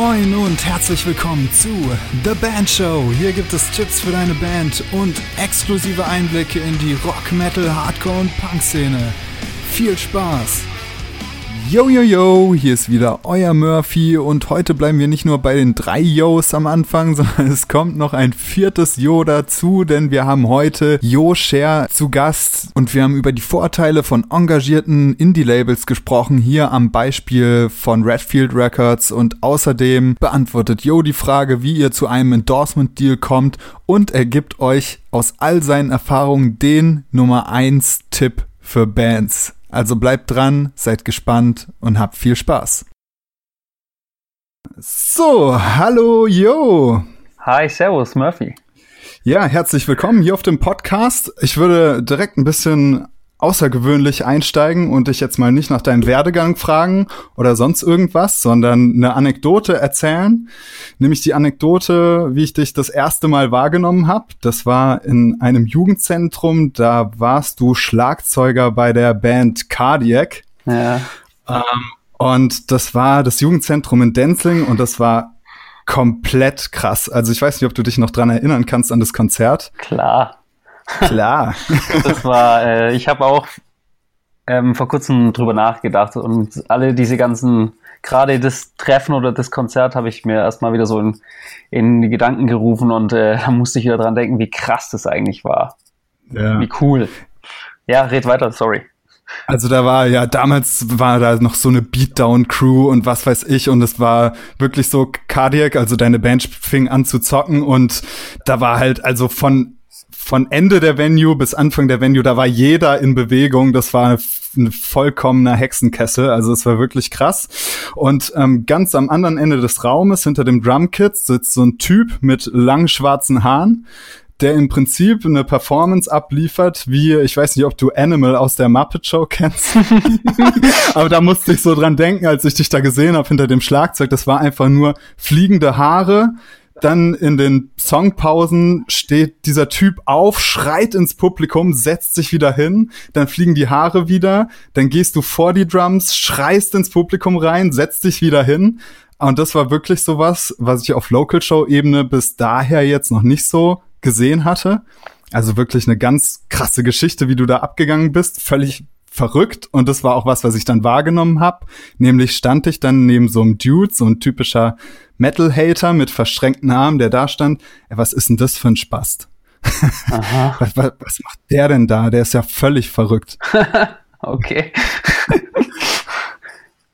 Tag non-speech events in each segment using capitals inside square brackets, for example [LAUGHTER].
Moin und herzlich willkommen zu The Band Show. Hier gibt es Tipps für deine Band und exklusive Einblicke in die Rock, Metal, Hardcore und Punk-Szene. Viel Spaß! Yo, yo, yo, hier ist wieder euer Murphy und heute bleiben wir nicht nur bei den drei Yos am Anfang, [LAUGHS] sondern es kommt noch ein viertes Yo dazu, denn wir haben heute Yo Share zu Gast und wir haben über die Vorteile von engagierten Indie-Labels gesprochen, hier am Beispiel von Redfield Records und außerdem beantwortet Yo die Frage, wie ihr zu einem Endorsement-Deal kommt und er gibt euch aus all seinen Erfahrungen den Nummer 1 Tipp für Bands. Also bleibt dran, seid gespannt und habt viel Spaß. So, hallo, yo. Hi, servus, Murphy. Ja, herzlich willkommen hier auf dem Podcast. Ich würde direkt ein bisschen außergewöhnlich einsteigen und dich jetzt mal nicht nach deinem Werdegang fragen oder sonst irgendwas, sondern eine Anekdote erzählen. Nämlich die Anekdote, wie ich dich das erste Mal wahrgenommen habe. Das war in einem Jugendzentrum, da warst du Schlagzeuger bei der Band Cardiac. Ja. Ähm, und das war das Jugendzentrum in Denzling und das war komplett krass. Also ich weiß nicht, ob du dich noch dran erinnern kannst an das Konzert. Klar. Klar. [LAUGHS] das war, äh, ich habe auch ähm, vor kurzem drüber nachgedacht und alle diese ganzen, gerade das Treffen oder das Konzert habe ich mir erstmal wieder so in, in die Gedanken gerufen und äh, da musste ich wieder dran denken, wie krass das eigentlich war. Ja. Wie cool. Ja, red weiter, sorry. Also da war ja damals war da noch so eine Beatdown Crew und was weiß ich und es war wirklich so Cardiac, also deine Band fing an zu zocken und da war halt also von von Ende der Venue bis Anfang der Venue, da war jeder in Bewegung. Das war ein vollkommener Hexenkessel. Also es war wirklich krass. Und ähm, ganz am anderen Ende des Raumes, hinter dem Drumkit, sitzt so ein Typ mit langen schwarzen Haaren, der im Prinzip eine Performance abliefert, wie, ich weiß nicht, ob du Animal aus der Muppet Show kennst. [LAUGHS] Aber da musste ich so dran denken, als ich dich da gesehen habe hinter dem Schlagzeug. Das war einfach nur fliegende Haare, dann in den Songpausen steht dieser Typ auf, schreit ins Publikum, setzt sich wieder hin, dann fliegen die Haare wieder, dann gehst du vor die Drums, schreist ins Publikum rein, setzt dich wieder hin. Und das war wirklich sowas, was ich auf Local Show Ebene bis daher jetzt noch nicht so gesehen hatte. Also wirklich eine ganz krasse Geschichte, wie du da abgegangen bist. Völlig verrückt und das war auch was, was ich dann wahrgenommen habe. Nämlich stand ich dann neben so einem Dude, so ein typischer Metal-Hater mit verschränkten Armen, der da stand. Ey, was ist denn das für ein Spast? [LAUGHS] was, was, was macht der denn da? Der ist ja völlig verrückt. [LAUGHS] okay. [LAUGHS]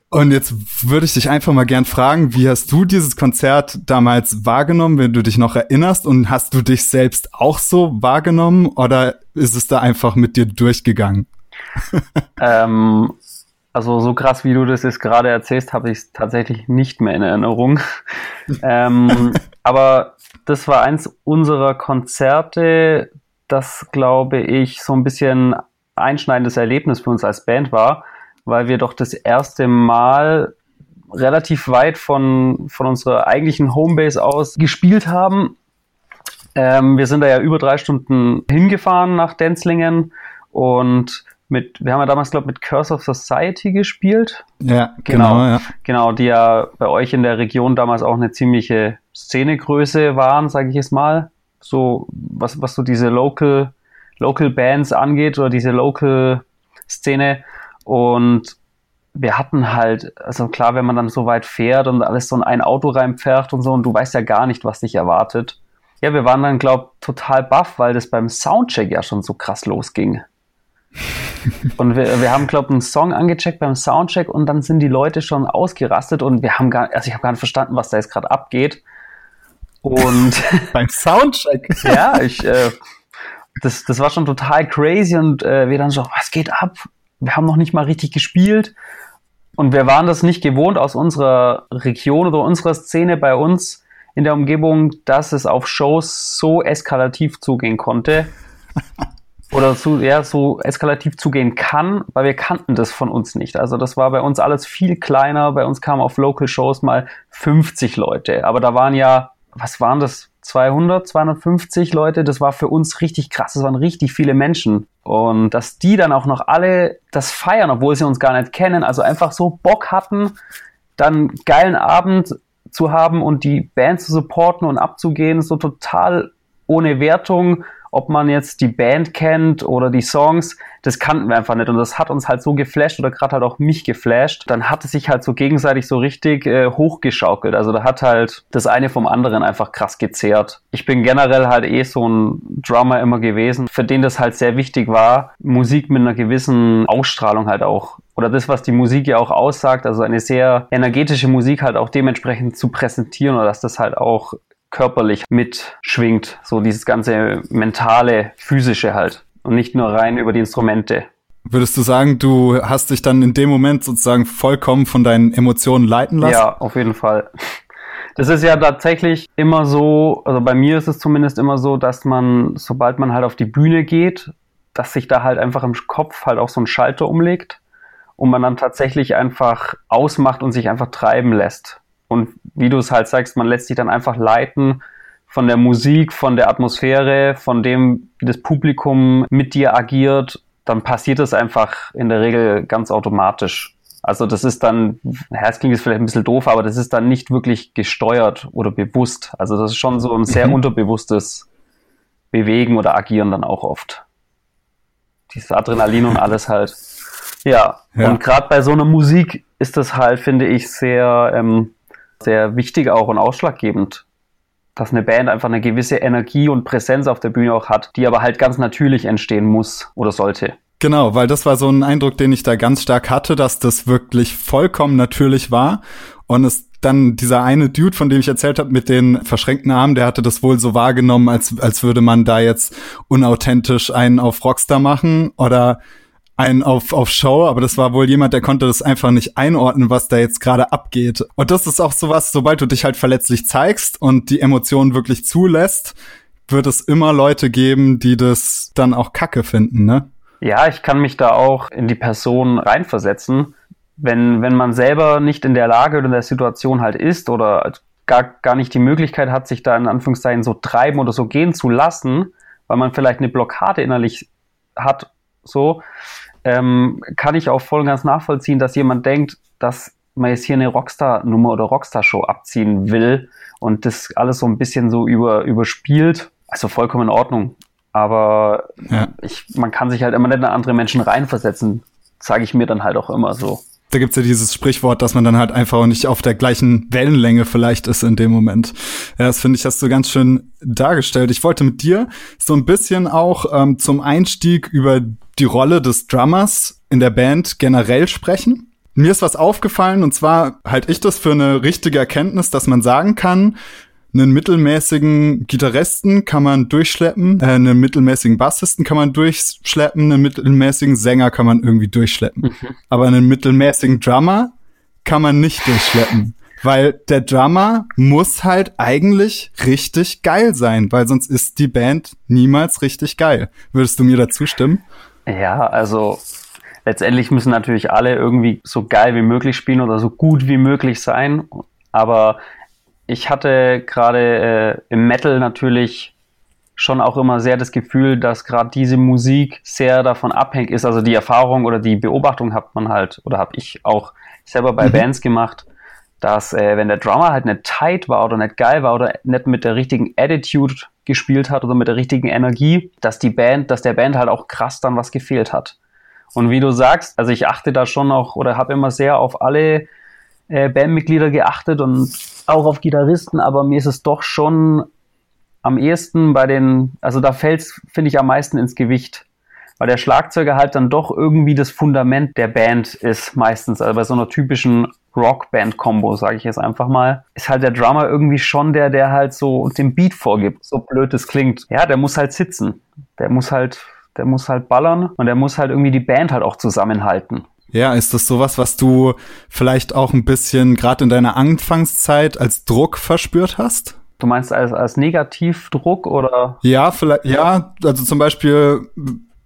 Und jetzt würde ich dich einfach mal gern fragen, wie hast du dieses Konzert damals wahrgenommen, wenn du dich noch erinnerst? Und hast du dich selbst auch so wahrgenommen oder ist es da einfach mit dir durchgegangen? [LAUGHS] ähm, also so krass, wie du das jetzt gerade erzählst, habe ich es tatsächlich nicht mehr in Erinnerung. [LAUGHS] ähm, aber das war eins unserer Konzerte, das, glaube ich, so ein bisschen einschneidendes Erlebnis für uns als Band war, weil wir doch das erste Mal relativ weit von, von unserer eigentlichen Homebase aus gespielt haben. Ähm, wir sind da ja über drei Stunden hingefahren nach Denzlingen und mit, wir haben ja damals, glaube ich, mit Curse of Society gespielt. Ja, genau, genau, ja. Genau, die ja bei euch in der Region damals auch eine ziemliche Szenegröße waren, sage ich jetzt mal. So, was, was so diese Local, Local Bands angeht oder diese Local Szene. Und wir hatten halt, also klar, wenn man dann so weit fährt und alles so in ein Auto reinpfercht und so und du weißt ja gar nicht, was dich erwartet. Ja, wir waren dann, glaube total baff, weil das beim Soundcheck ja schon so krass losging. Und wir, wir haben, glaube ich, einen Song angecheckt beim Soundcheck und dann sind die Leute schon ausgerastet und wir haben gar, also ich habe gar nicht verstanden, was da jetzt gerade abgeht. Und [LAUGHS] beim Soundcheck? ja, ich, äh, das, das war schon total crazy und äh, wir dann so, was geht ab? Wir haben noch nicht mal richtig gespielt und wir waren das nicht gewohnt aus unserer Region oder unserer Szene bei uns in der Umgebung, dass es auf Shows so eskalativ zugehen konnte [LAUGHS] oder zu, ja, so eskalativ zugehen kann, weil wir kannten das von uns nicht. Also das war bei uns alles viel kleiner. Bei uns kamen auf Local Shows mal 50 Leute. Aber da waren ja, was waren das? 200, 250 Leute. Das war für uns richtig krass. Das waren richtig viele Menschen. Und dass die dann auch noch alle das feiern, obwohl sie uns gar nicht kennen, also einfach so Bock hatten, dann geilen Abend zu haben und die Band zu supporten und abzugehen, so total ohne Wertung ob man jetzt die Band kennt oder die Songs, das kannten wir einfach nicht. Und das hat uns halt so geflasht oder gerade halt auch mich geflasht. Dann hat es sich halt so gegenseitig so richtig äh, hochgeschaukelt. Also da hat halt das eine vom anderen einfach krass gezehrt. Ich bin generell halt eh so ein Drummer immer gewesen, für den das halt sehr wichtig war, Musik mit einer gewissen Ausstrahlung halt auch oder das, was die Musik ja auch aussagt, also eine sehr energetische Musik halt auch dementsprechend zu präsentieren oder dass das halt auch körperlich mitschwingt. So dieses ganze mentale, physische halt. Und nicht nur rein über die Instrumente. Würdest du sagen, du hast dich dann in dem Moment sozusagen vollkommen von deinen Emotionen leiten lassen? Ja, auf jeden Fall. Das ist ja tatsächlich immer so, also bei mir ist es zumindest immer so, dass man, sobald man halt auf die Bühne geht, dass sich da halt einfach im Kopf halt auch so ein Schalter umlegt und man dann tatsächlich einfach ausmacht und sich einfach treiben lässt. Und wie du es halt sagst, man lässt sich dann einfach leiten von der Musik, von der Atmosphäre, von dem, wie das Publikum mit dir agiert, dann passiert es einfach in der Regel ganz automatisch. Also das ist dann, ja, es klingt jetzt vielleicht ein bisschen doof, aber das ist dann nicht wirklich gesteuert oder bewusst. Also das ist schon so ein sehr mhm. unterbewusstes Bewegen oder Agieren dann auch oft. Dieses Adrenalin und alles halt. Ja, ja. und gerade bei so einer Musik ist das halt, finde ich, sehr ähm, sehr wichtig auch und ausschlaggebend, dass eine Band einfach eine gewisse Energie und Präsenz auf der Bühne auch hat, die aber halt ganz natürlich entstehen muss oder sollte. Genau, weil das war so ein Eindruck, den ich da ganz stark hatte, dass das wirklich vollkommen natürlich war und es dann dieser eine Dude, von dem ich erzählt habe, mit den verschränkten Armen, der hatte das wohl so wahrgenommen, als, als würde man da jetzt unauthentisch einen auf Rockstar machen oder einen auf, auf Show, aber das war wohl jemand, der konnte das einfach nicht einordnen, was da jetzt gerade abgeht. Und das ist auch sowas, sobald du dich halt verletzlich zeigst und die Emotionen wirklich zulässt, wird es immer Leute geben, die das dann auch kacke finden, ne? Ja, ich kann mich da auch in die Person reinversetzen. Wenn, wenn man selber nicht in der Lage oder in der Situation halt ist oder gar, gar nicht die Möglichkeit hat, sich da in Anführungszeichen so treiben oder so gehen zu lassen, weil man vielleicht eine Blockade innerlich hat, so, ähm, kann ich auch voll und ganz nachvollziehen, dass jemand denkt, dass man jetzt hier eine Rockstar-Nummer oder Rockstar-Show abziehen will und das alles so ein bisschen so über, überspielt. Also vollkommen in Ordnung. Aber ja. ich, man kann sich halt immer nicht in andere Menschen reinversetzen, sage ich mir dann halt auch immer so. Da gibt's ja dieses Sprichwort, dass man dann halt einfach nicht auf der gleichen Wellenlänge vielleicht ist in dem Moment. Ja, das finde ich, hast du ganz schön dargestellt. Ich wollte mit dir so ein bisschen auch ähm, zum Einstieg über die Rolle des Drummers in der Band generell sprechen. Mir ist was aufgefallen und zwar halte ich das für eine richtige Erkenntnis, dass man sagen kann, einen mittelmäßigen Gitarristen kann man durchschleppen, äh, einen mittelmäßigen Bassisten kann man durchschleppen, einen mittelmäßigen Sänger kann man irgendwie durchschleppen. Mhm. Aber einen mittelmäßigen Drummer kann man nicht durchschleppen. Weil der Drummer muss halt eigentlich richtig geil sein, weil sonst ist die Band niemals richtig geil. Würdest du mir dazu stimmen? Ja, also letztendlich müssen natürlich alle irgendwie so geil wie möglich spielen oder so gut wie möglich sein. Aber ich hatte gerade äh, im Metal natürlich schon auch immer sehr das Gefühl, dass gerade diese Musik sehr davon abhängig ist. Also die Erfahrung oder die Beobachtung hat man halt oder habe ich auch selber bei mhm. Bands gemacht, dass äh, wenn der Drummer halt nicht tight war oder nicht geil war oder nicht mit der richtigen Attitude gespielt hat oder mit der richtigen Energie, dass die Band, dass der Band halt auch krass dann was gefehlt hat. Und wie du sagst, also ich achte da schon auch oder habe immer sehr auf alle äh, Bandmitglieder geachtet und auch auf Gitarristen, aber mir ist es doch schon am ehesten bei den, also da fällt es, finde ich, am meisten ins Gewicht. Weil der Schlagzeuger halt dann doch irgendwie das Fundament der Band ist, meistens. Also bei so einer typischen Rockband-Kombo, sage ich jetzt einfach mal, ist halt der Drummer irgendwie schon der, der halt so den Beat vorgibt. So blöd es klingt. Ja, der muss halt sitzen. Der muss halt, der muss halt ballern und der muss halt irgendwie die Band halt auch zusammenhalten. Ja, ist das sowas, was du vielleicht auch ein bisschen gerade in deiner Anfangszeit als Druck verspürt hast? Du meinst als, als Negativdruck oder? Ja, vielleicht, ja, also zum Beispiel,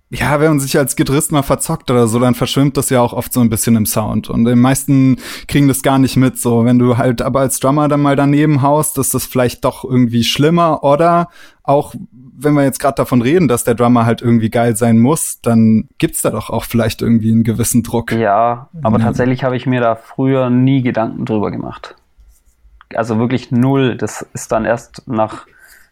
ja, wenn man sich als Gitarrist mal verzockt oder so, dann verschwimmt das ja auch oft so ein bisschen im Sound. Und die meisten kriegen das gar nicht mit. So, wenn du halt aber als Drummer dann mal daneben haust, ist das vielleicht doch irgendwie schlimmer. Oder auch wenn wir jetzt gerade davon reden, dass der Drummer halt irgendwie geil sein muss, dann gibt's da doch auch vielleicht irgendwie einen gewissen Druck. Ja, aber ja. tatsächlich habe ich mir da früher nie Gedanken drüber gemacht. Also wirklich null. Das ist dann erst nach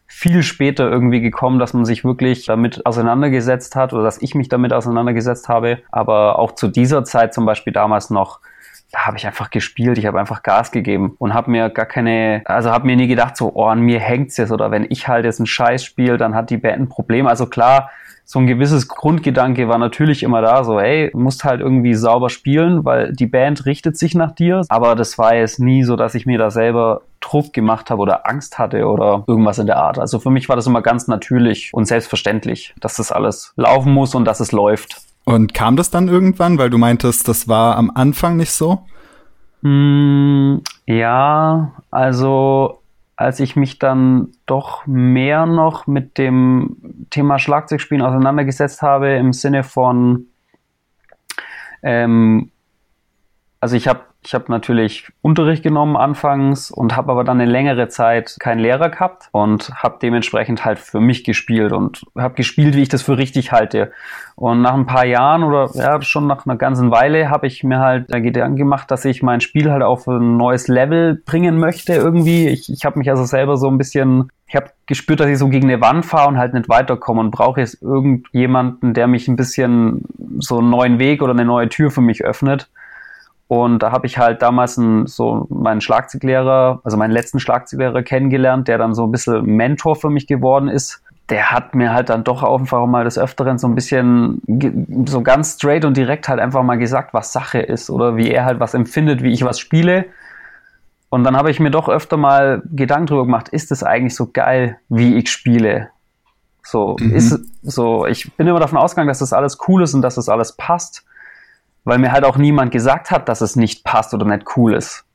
viel später irgendwie gekommen, dass man sich wirklich damit auseinandergesetzt hat oder dass ich mich damit auseinandergesetzt habe. Aber auch zu dieser Zeit zum Beispiel damals noch, da habe ich einfach gespielt, ich habe einfach Gas gegeben und habe mir gar keine, also habe mir nie gedacht, so, oh, an mir hängt's jetzt oder wenn ich halt jetzt einen Scheiß spiele, dann hat die Band ein Problem. Also klar, so ein gewisses Grundgedanke war natürlich immer da, so, hey, musst halt irgendwie sauber spielen, weil die Band richtet sich nach dir. Aber das war jetzt nie so, dass ich mir da selber Druck gemacht habe oder Angst hatte oder irgendwas in der Art. Also für mich war das immer ganz natürlich und selbstverständlich, dass das alles laufen muss und dass es läuft. Und kam das dann irgendwann, weil du meintest, das war am Anfang nicht so? Mm, ja, also als ich mich dann doch mehr noch mit dem Thema Schlagzeugspielen auseinandergesetzt habe, im Sinne von, ähm, also ich habe ich habe natürlich Unterricht genommen anfangs und habe aber dann eine längere Zeit keinen Lehrer gehabt und habe dementsprechend halt für mich gespielt und habe gespielt, wie ich das für richtig halte. Und nach ein paar Jahren oder ja schon nach einer ganzen Weile habe ich mir halt Gedanken gemacht, dass ich mein Spiel halt auf ein neues Level bringen möchte irgendwie. Ich, ich habe mich also selber so ein bisschen ich habe gespürt, dass ich so gegen eine Wand fahre und halt nicht weiterkomme und brauche jetzt irgendjemanden, der mich ein bisschen so einen neuen Weg oder eine neue Tür für mich öffnet. Und da habe ich halt damals einen, so meinen Schlagzeuglehrer, also meinen letzten Schlagzeuglehrer kennengelernt, der dann so ein bisschen Mentor für mich geworden ist. Der hat mir halt dann doch einfach mal des Öfteren so ein bisschen so ganz straight und direkt halt einfach mal gesagt, was Sache ist oder wie er halt was empfindet, wie ich was spiele. Und dann habe ich mir doch öfter mal Gedanken drüber gemacht, ist es eigentlich so geil, wie ich spiele? So, mhm. ist so, ich bin immer davon ausgegangen, dass das alles cool ist und dass das alles passt weil mir halt auch niemand gesagt hat, dass es nicht passt oder nicht cool ist.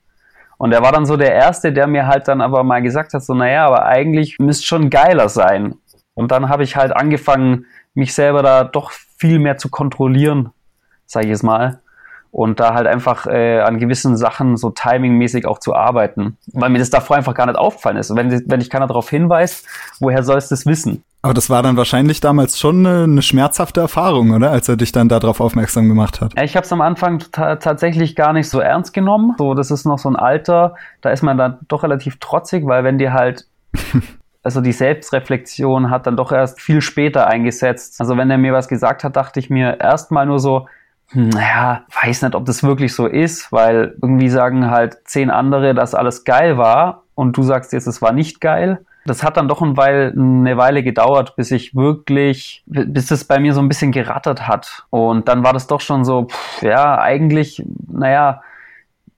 Und er war dann so der Erste, der mir halt dann aber mal gesagt hat, so, naja, aber eigentlich müsste schon geiler sein. Und dann habe ich halt angefangen, mich selber da doch viel mehr zu kontrollieren, sage ich es mal. Und da halt einfach äh, an gewissen Sachen so timingmäßig auch zu arbeiten. Weil mir das davor einfach gar nicht aufgefallen ist. wenn, wenn ich keiner darauf hinweist, woher soll es das wissen? Aber das war dann wahrscheinlich damals schon eine, eine schmerzhafte Erfahrung, oder? Als er dich dann darauf aufmerksam gemacht hat. Ich habe es am Anfang tatsächlich gar nicht so ernst genommen. So, das ist noch so ein Alter, da ist man dann doch relativ trotzig, weil wenn dir halt [LAUGHS] also die Selbstreflexion hat dann doch erst viel später eingesetzt. Also wenn er mir was gesagt hat, dachte ich mir erstmal nur so, hm, naja, weiß nicht, ob das wirklich so ist, weil irgendwie sagen halt zehn andere, dass alles geil war und du sagst jetzt, es war nicht geil. Das hat dann doch ein Weile, eine Weile gedauert, bis ich wirklich, bis es bei mir so ein bisschen gerattert hat. Und dann war das doch schon so, pff, ja, eigentlich, naja,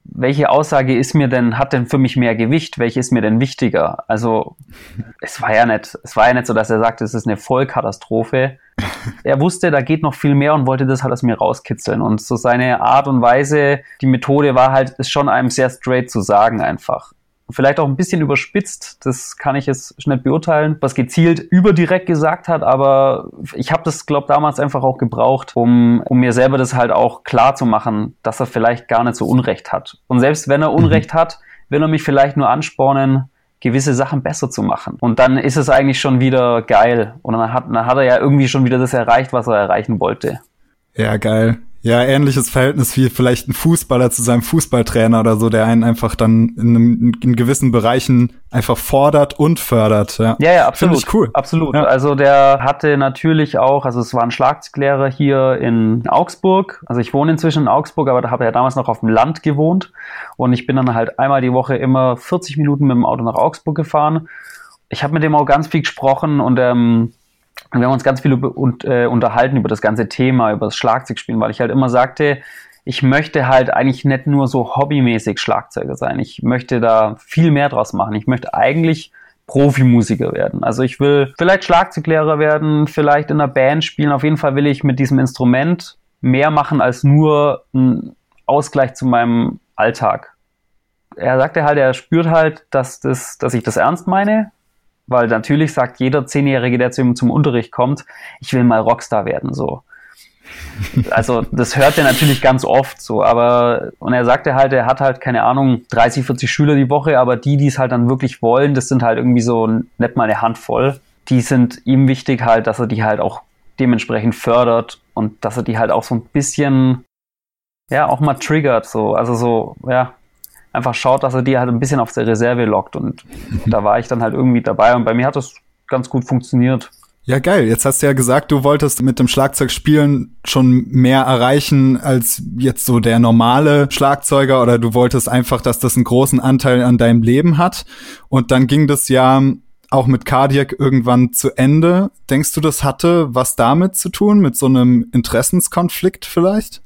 welche Aussage ist mir denn, hat denn für mich mehr Gewicht? Welche ist mir denn wichtiger? Also, es war ja nicht, es war ja nicht so, dass er sagte, es ist eine Vollkatastrophe. [LAUGHS] Er wusste, da geht noch viel mehr und wollte das halt aus mir rauskitzeln. Und so seine Art und Weise, die Methode war halt, es schon einem sehr straight zu sagen einfach vielleicht auch ein bisschen überspitzt, das kann ich jetzt nicht beurteilen, was gezielt überdirekt gesagt hat, aber ich habe das, glaube damals einfach auch gebraucht, um, um mir selber das halt auch klar zu machen, dass er vielleicht gar nicht so Unrecht hat. Und selbst wenn er mhm. Unrecht mhm. hat, will er mich vielleicht nur anspornen, gewisse Sachen besser zu machen. Und dann ist es eigentlich schon wieder geil. Und dann hat, dann hat er ja irgendwie schon wieder das erreicht, was er erreichen wollte. Ja, geil. Ja, ähnliches Verhältnis wie vielleicht ein Fußballer zu seinem Fußballtrainer oder so, der einen einfach dann in, einem, in gewissen Bereichen einfach fordert und fördert. Ja, ja, ja absolut. Finde ich cool. Absolut. Ja. Also der hatte natürlich auch, also es war ein Schlagzeuglehrer hier in Augsburg. Also ich wohne inzwischen in Augsburg, aber da habe ich ja damals noch auf dem Land gewohnt. Und ich bin dann halt einmal die Woche immer 40 Minuten mit dem Auto nach Augsburg gefahren. Ich habe mit dem auch ganz viel gesprochen und ähm, und wir haben uns ganz viel und, äh, unterhalten über das ganze Thema, über das Schlagzeugspielen, weil ich halt immer sagte, ich möchte halt eigentlich nicht nur so hobbymäßig Schlagzeuger sein. Ich möchte da viel mehr draus machen. Ich möchte eigentlich Profimusiker werden. Also ich will vielleicht Schlagzeuglehrer werden, vielleicht in einer Band spielen. Auf jeden Fall will ich mit diesem Instrument mehr machen als nur ein Ausgleich zu meinem Alltag. Er sagte halt, er spürt halt, dass, das, dass ich das ernst meine, weil natürlich sagt jeder Zehnjährige, der zu ihm zum Unterricht kommt, ich will mal Rockstar werden, so. Also das hört er natürlich ganz oft so, aber und er sagte halt, er hat halt keine Ahnung 30, 40 Schüler die Woche, aber die, die es halt dann wirklich wollen, das sind halt irgendwie so nicht mal eine Handvoll. Die sind ihm wichtig halt, dass er die halt auch dementsprechend fördert und dass er die halt auch so ein bisschen ja auch mal triggert so, also so ja einfach schaut, dass er die halt ein bisschen auf der Reserve lockt. Und [LAUGHS] da war ich dann halt irgendwie dabei und bei mir hat das ganz gut funktioniert. Ja, geil. Jetzt hast du ja gesagt, du wolltest mit dem Schlagzeugspielen schon mehr erreichen als jetzt so der normale Schlagzeuger oder du wolltest einfach, dass das einen großen Anteil an deinem Leben hat. Und dann ging das ja auch mit Cardiac irgendwann zu Ende. Denkst du, das hatte was damit zu tun, mit so einem Interessenskonflikt vielleicht?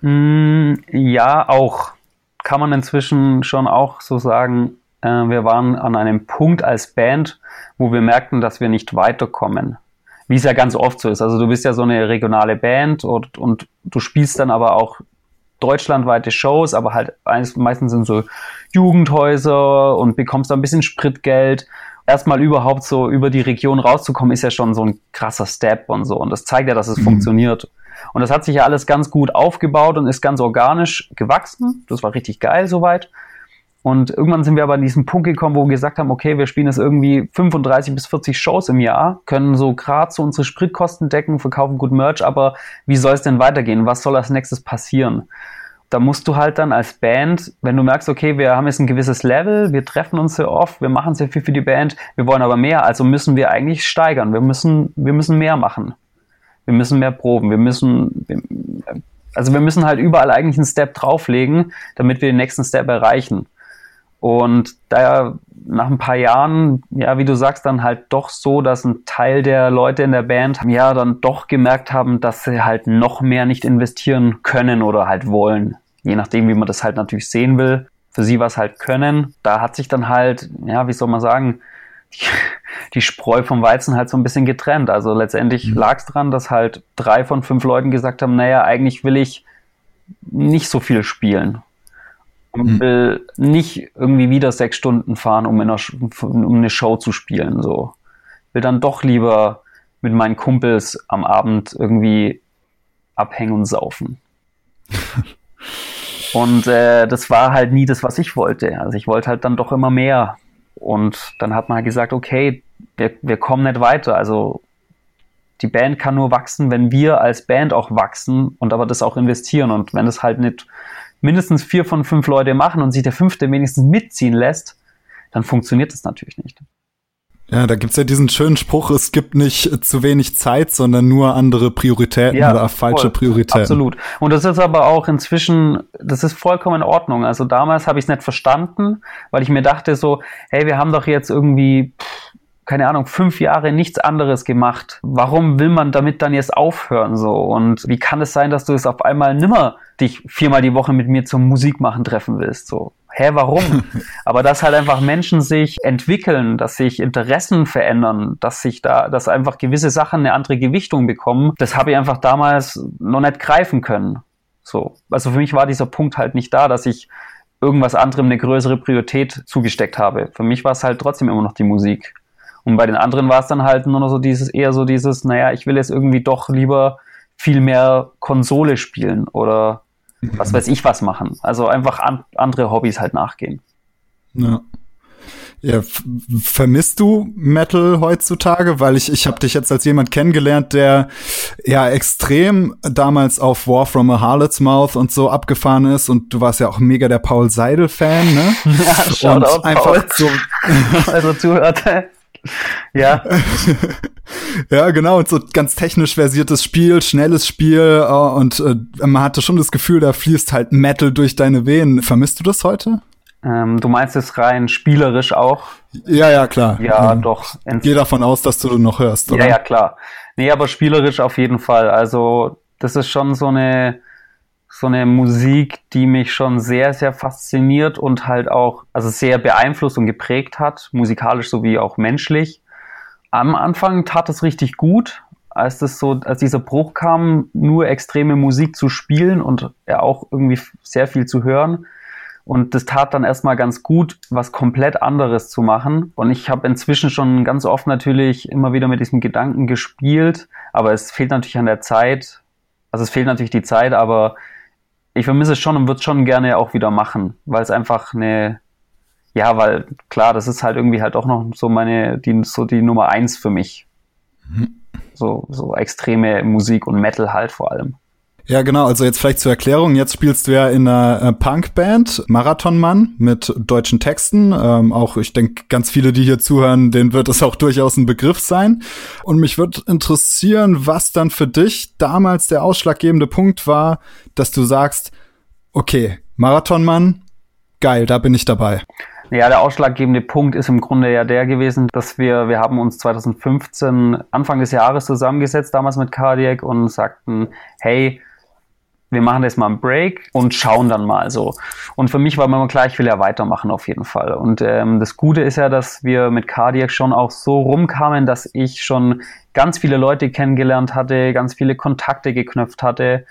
Mm, ja, auch. Kann man inzwischen schon auch so sagen. Äh, wir waren an einem Punkt als Band, wo wir merkten, dass wir nicht weiterkommen. Wie es ja ganz oft so ist. Also du bist ja so eine regionale Band und, und du spielst dann aber auch deutschlandweite Shows, aber halt meistens sind so Jugendhäuser und bekommst da ein bisschen Spritgeld. Erstmal überhaupt so über die Region rauszukommen, ist ja schon so ein krasser Step und so. Und das zeigt ja, dass es mhm. funktioniert. Und das hat sich ja alles ganz gut aufgebaut und ist ganz organisch gewachsen. Das war richtig geil soweit. Und irgendwann sind wir aber an diesen Punkt gekommen, wo wir gesagt haben, okay, wir spielen jetzt irgendwie 35 bis 40 Shows im Jahr, können so gerade so unsere Spritkosten decken, verkaufen gut Merch, aber wie soll es denn weitergehen? Was soll als nächstes passieren? Da musst du halt dann als Band, wenn du merkst, okay, wir haben jetzt ein gewisses Level, wir treffen uns sehr oft, wir machen sehr viel für die Band, wir wollen aber mehr, also müssen wir eigentlich steigern. Wir müssen, wir müssen mehr machen. Wir müssen mehr proben. Wir müssen, also wir müssen halt überall eigentlich einen Step drauflegen, damit wir den nächsten Step erreichen. Und da nach ein paar Jahren, ja, wie du sagst, dann halt doch so, dass ein Teil der Leute in der Band ja dann doch gemerkt haben, dass sie halt noch mehr nicht investieren können oder halt wollen. Je nachdem, wie man das halt natürlich sehen will. Für sie war es halt können. Da hat sich dann halt, ja, wie soll man sagen, die, [LAUGHS] die Spreu vom Weizen halt so ein bisschen getrennt. Also letztendlich mhm. lag es daran, dass halt drei von fünf Leuten gesagt haben, naja, eigentlich will ich nicht so viel spielen und mhm. will nicht irgendwie wieder sechs Stunden fahren, um, einer, um eine Show zu spielen. So will dann doch lieber mit meinen Kumpels am Abend irgendwie abhängen und saufen. [LAUGHS] und äh, das war halt nie das, was ich wollte. Also ich wollte halt dann doch immer mehr. Und dann hat man halt gesagt, okay, wir, wir kommen nicht weiter. Also die Band kann nur wachsen, wenn wir als Band auch wachsen und aber das auch investieren. Und wenn es halt nicht mindestens vier von fünf Leute machen und sich der fünfte wenigstens mitziehen lässt, dann funktioniert das natürlich nicht. Ja, da gibt's ja diesen schönen Spruch, es gibt nicht zu wenig Zeit, sondern nur andere Prioritäten ja, oder falsche voll, Prioritäten. Absolut. Und das ist aber auch inzwischen, das ist vollkommen in Ordnung. Also damals habe ich es nicht verstanden, weil ich mir dachte so, hey, wir haben doch jetzt irgendwie, keine Ahnung, fünf Jahre nichts anderes gemacht. Warum will man damit dann jetzt aufhören so? Und wie kann es sein, dass du es auf einmal nimmer dich viermal die Woche mit mir zum Musikmachen treffen willst? So, hä, warum? [LAUGHS] Aber dass halt einfach Menschen sich entwickeln, dass sich Interessen verändern, dass sich da, dass einfach gewisse Sachen eine andere Gewichtung bekommen, das habe ich einfach damals noch nicht greifen können. So, also für mich war dieser Punkt halt nicht da, dass ich irgendwas anderem eine größere Priorität zugesteckt habe. Für mich war es halt trotzdem immer noch die Musik. Und bei den anderen war es dann halt nur noch so dieses, eher so dieses, naja, ich will jetzt irgendwie doch lieber viel mehr Konsole spielen oder was weiß ich was machen. Also einfach an, andere Hobbys halt nachgehen. Ja. Ja, vermisst du Metal heutzutage? Weil ich, ich habe dich jetzt als jemand kennengelernt, der ja extrem damals auf War from a Harlot's Mouth und so abgefahren ist und du warst ja auch mega der Paul Seidel-Fan, ne? [LAUGHS] Ja, und out, einfach Paul. so. [LAUGHS] also zuhörte. Ja. [LAUGHS] ja, genau. Und so ganz technisch versiertes Spiel, schnelles Spiel äh, und äh, man hatte schon das Gefühl, da fließt halt Metal durch deine Venen. Vermisst du das heute? Ähm, du meinst es rein spielerisch auch? Ja, ja, klar. Ja, ähm, doch. Gehe davon aus, dass du noch hörst, oder? Ja, ja, klar. Nee, aber spielerisch auf jeden Fall. Also, das ist schon so eine so eine Musik, die mich schon sehr, sehr fasziniert und halt auch, also sehr beeinflusst und geprägt hat, musikalisch sowie auch menschlich. Am Anfang tat es richtig gut, als das so, als dieser Bruch kam, nur extreme Musik zu spielen und ja auch irgendwie sehr viel zu hören. Und das tat dann erstmal ganz gut, was komplett anderes zu machen. Und ich habe inzwischen schon ganz oft natürlich immer wieder mit diesem Gedanken gespielt, aber es fehlt natürlich an der Zeit. Also es fehlt natürlich die Zeit, aber ich vermisse es schon und würde es schon gerne auch wieder machen, weil es einfach eine, ja, weil klar, das ist halt irgendwie halt auch noch so meine, die, so die Nummer eins für mich. Mhm. So, so extreme Musik und Metal halt vor allem. Ja, genau. Also jetzt vielleicht zur Erklärung. Jetzt spielst du ja in einer äh, Punkband, Marathonmann, mit deutschen Texten. Ähm, auch, ich denke, ganz viele, die hier zuhören, denen wird es auch durchaus ein Begriff sein. Und mich würde interessieren, was dann für dich damals der ausschlaggebende Punkt war, dass du sagst, okay, Marathonmann, geil, da bin ich dabei. Ja, der ausschlaggebende Punkt ist im Grunde ja der gewesen, dass wir, wir haben uns 2015 Anfang des Jahres zusammengesetzt, damals mit Cardiac und sagten, hey, wir machen jetzt mal einen Break und schauen dann mal so. Und für mich war immer klar, ich will ja weitermachen auf jeden Fall. Und ähm, das Gute ist ja, dass wir mit Cardiac schon auch so rumkamen, dass ich schon ganz viele Leute kennengelernt hatte, ganz viele Kontakte geknüpft hatte.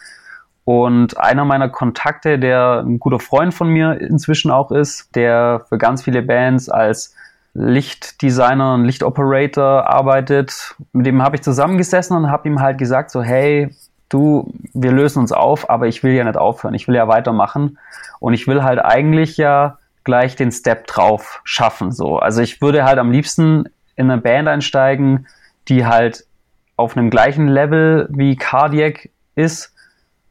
Und einer meiner Kontakte, der ein guter Freund von mir inzwischen auch ist, der für ganz viele Bands als Lichtdesigner und Lichtoperator arbeitet, mit dem habe ich zusammengesessen und habe ihm halt gesagt, so hey, du, wir lösen uns auf, aber ich will ja nicht aufhören, ich will ja weitermachen. Und ich will halt eigentlich ja gleich den Step drauf schaffen, so. Also ich würde halt am liebsten in eine Band einsteigen, die halt auf einem gleichen Level wie Cardiac ist.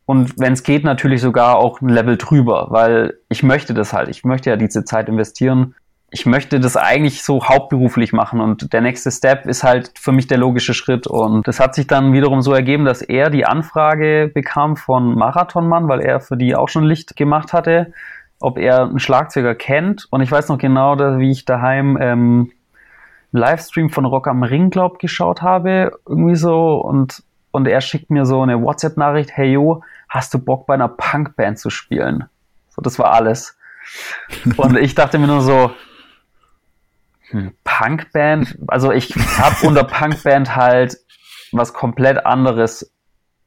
Und wenn es geht natürlich sogar auch ein Level drüber, weil ich möchte das halt, ich möchte ja diese Zeit investieren ich möchte das eigentlich so hauptberuflich machen und der nächste Step ist halt für mich der logische Schritt und das hat sich dann wiederum so ergeben, dass er die Anfrage bekam von Marathonmann, weil er für die auch schon Licht gemacht hatte, ob er einen Schlagzeuger kennt und ich weiß noch genau, wie ich daheim ähm, Livestream von Rock am Ring, glaub, geschaut habe, irgendwie so und und er schickt mir so eine WhatsApp-Nachricht, hey yo, hast du Bock bei einer Punkband zu spielen? So, das war alles. [LAUGHS] Und ich dachte mir nur so, hm, Punkband, also ich habe [LAUGHS] unter Punkband halt was komplett anderes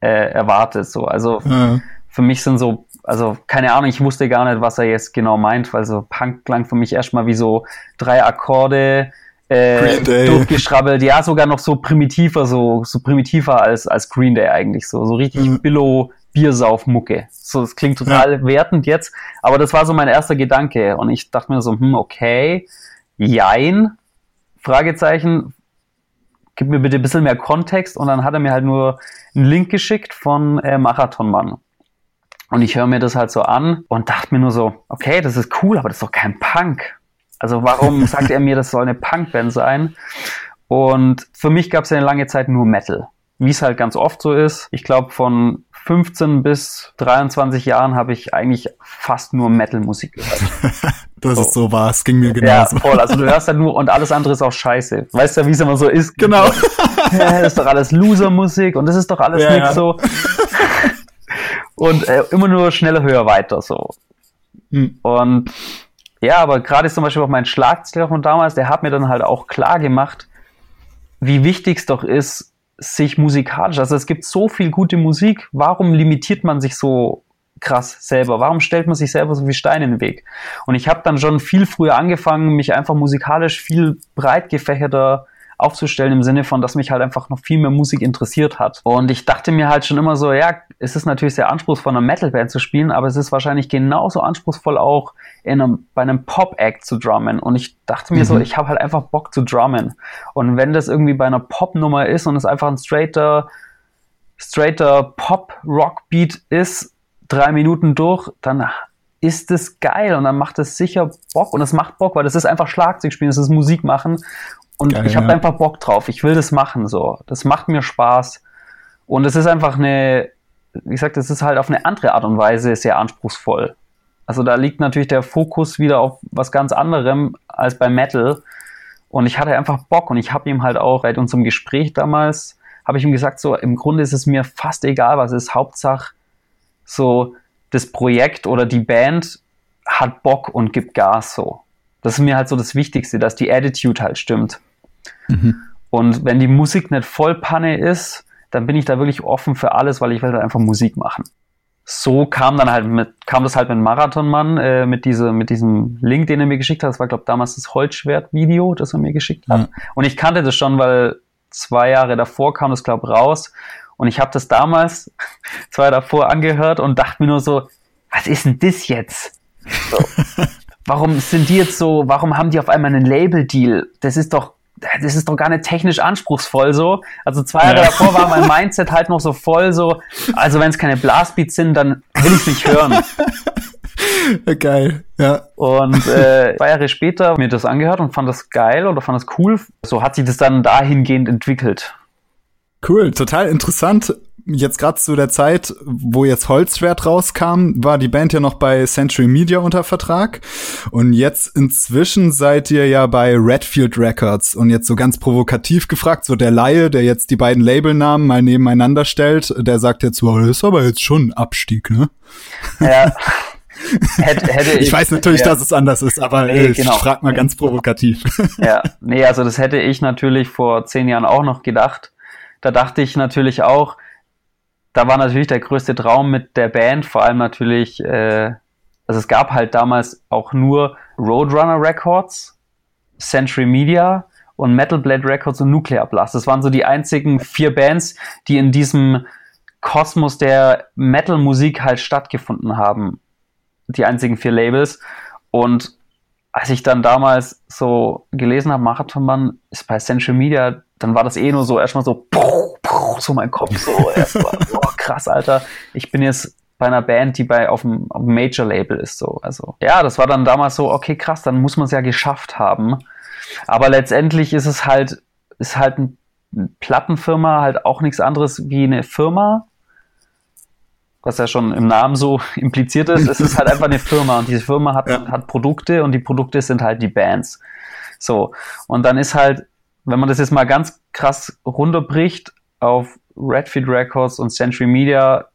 äh, erwartet. So. Also ja. für mich sind so, also keine Ahnung, ich wusste gar nicht, was er jetzt genau meint, weil so Punk klang für mich erstmal wie so drei Akkorde, äh, durchgeschrabbelt, ja, sogar noch so primitiver, so, so primitiver als, als Green Day eigentlich, so, so richtig mhm. Billow Biersaufmucke. So, das klingt total ja. wertend jetzt, aber das war so mein erster Gedanke und ich dachte mir so, hm, okay, Jein? Fragezeichen. Gib mir bitte ein bisschen mehr Kontext. Und dann hat er mir halt nur einen Link geschickt von äh, Marathonmann. Und ich höre mir das halt so an und dachte mir nur so, okay, das ist cool, aber das ist doch kein Punk. Also warum [LAUGHS] sagt er mir, das soll eine Punkband sein? Und für mich gab es ja eine lange Zeit nur Metal. Wie es halt ganz oft so ist. Ich glaube, von 15 bis 23 Jahren habe ich eigentlich fast nur Metal-Musik gehört. [LAUGHS] das so. ist so wahr, es ging mir genauso. Ja, voll. Also du hörst halt nur und alles andere ist auch scheiße. Weißt du, wie es immer so ist? Genau. [LAUGHS] das ist doch alles Loser-Musik und das ist doch alles ja, nicht ja. so. [LAUGHS] und äh, immer nur schneller, höher, weiter so. Hm. Und ja, aber gerade zum Beispiel auch mein Schlagzeuger von damals, der hat mir dann halt auch klar gemacht, wie wichtig es doch ist, sich musikalisch, also es gibt so viel gute Musik, warum limitiert man sich so krass selber? Warum stellt man sich selber so viel Steine in den Weg? Und ich habe dann schon viel früher angefangen, mich einfach musikalisch viel breit gefächerter aufzustellen im Sinne von, dass mich halt einfach noch viel mehr Musik interessiert hat. Und ich dachte mir halt schon immer so, ja, es ist natürlich sehr anspruchsvoll, eine Metalband zu spielen, aber es ist wahrscheinlich genauso anspruchsvoll auch in einem, bei einem Pop-Act zu drummen. Und ich dachte mir mhm. so, ich habe halt einfach Bock zu drummen. Und wenn das irgendwie bei einer Pop-Nummer ist und es einfach ein straighter, straighter Pop-Rock-Beat ist, drei Minuten durch, dann ist es geil und dann macht es sicher Bock und es macht Bock, weil das ist einfach Schlagzeug spielen, das ist Musik machen und Geil, ich habe ja. einfach Bock drauf. Ich will das machen so. Das macht mir Spaß. Und es ist einfach eine, wie gesagt, es ist halt auf eine andere Art und Weise sehr anspruchsvoll. Also da liegt natürlich der Fokus wieder auf was ganz anderem als bei Metal. Und ich hatte einfach Bock und ich habe ihm halt auch bei unserem Gespräch damals, habe ich ihm gesagt, so im Grunde ist es mir fast egal, was ist. Hauptsache so das Projekt oder die Band hat Bock und gibt Gas so. Das ist mir halt so das Wichtigste, dass die Attitude halt stimmt. Mhm. Und wenn die Musik nicht voll Panne ist, dann bin ich da wirklich offen für alles, weil ich will halt einfach Musik machen. So kam dann halt mit, kam das halt mit Marathonmann, äh, mit, diese, mit diesem Link, den er mir geschickt hat. Das war, glaube damals das Holzschwert-Video, das er mir geschickt hat. Mhm. Und ich kannte das schon, weil zwei Jahre davor kam das, glaube raus. Und ich habe das damals [LAUGHS] zwei Jahre davor angehört und dachte mir nur so, was ist denn das jetzt? So. [LAUGHS] warum sind die jetzt so, warum haben die auf einmal einen Label-Deal? Das ist doch das ist doch gar nicht technisch anspruchsvoll so. Also zwei Jahre ja. davor war mein Mindset halt noch so voll so, also wenn es keine Blastbeats sind, dann will ich nicht hören. [LAUGHS] Geil, ja. Und äh, zwei Jahre später mir das angehört und fand das geil oder fand das cool. So hat sich das dann dahingehend entwickelt. Cool, total interessant jetzt gerade zu der Zeit, wo jetzt Holzschwert rauskam, war die Band ja noch bei Century Media unter Vertrag. Und jetzt inzwischen seid ihr ja bei Redfield Records. Und jetzt so ganz provokativ gefragt, so der Laie, der jetzt die beiden Labelnamen mal nebeneinander stellt, der sagt jetzt, wow, das ist aber jetzt schon ein Abstieg, ne? Ja. [LAUGHS] Hätte, hätte ich, ich, weiß natürlich, ja. dass es anders ist, aber nee, ich genau. frag mal ganz provokativ. [LAUGHS] Ja, nee, also das hätte ich natürlich vor zehn Jahren auch noch gedacht. Da dachte ich natürlich auch, da war natürlich der größte Traum mit der Band, vor allem natürlich, äh, also es gab halt damals auch nur Roadrunner Records, Century Media und Metal Blade Records und Nuclear Blast. Das waren so die einzigen vier Bands, die in diesem Kosmos der Metal-Musik halt stattgefunden haben. Die einzigen vier Labels. Und als ich dann damals so gelesen habe, Marathonmann ist bei Central Media, dann war das eh nur so erstmal so, so mein Kopf so erstmal, [LAUGHS] boah, krass, Alter. Ich bin jetzt bei einer Band, die bei auf dem, auf dem Major Label ist, so. Also, ja, das war dann damals so, okay, krass, dann muss man es ja geschafft haben. Aber letztendlich ist es halt, ist halt eine Plattenfirma halt auch nichts anderes wie eine Firma, was ja schon im Namen so [LAUGHS] impliziert ist, es ist halt einfach eine Firma und diese Firma hat, ja. hat Produkte und die Produkte sind halt die Bands. So. Und dann ist halt, wenn man das jetzt mal ganz krass runterbricht auf Redfield Records und Century Media,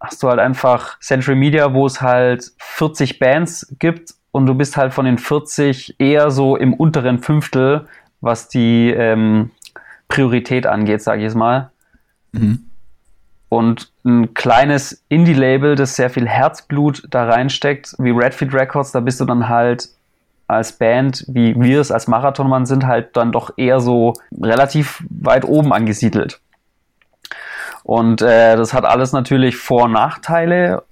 hast du halt einfach Century Media, wo es halt 40 Bands gibt und du bist halt von den 40 eher so im unteren Fünftel, was die ähm, Priorität angeht, sage ich jetzt mal. Mhm. Und ein kleines Indie-Label, das sehr viel Herzblut da reinsteckt, wie Redfield Records, da bist du dann halt als Band, wie wir es als Marathonmann sind, halt dann doch eher so relativ weit oben angesiedelt. Und äh, das hat alles natürlich Vor- und Nachteile,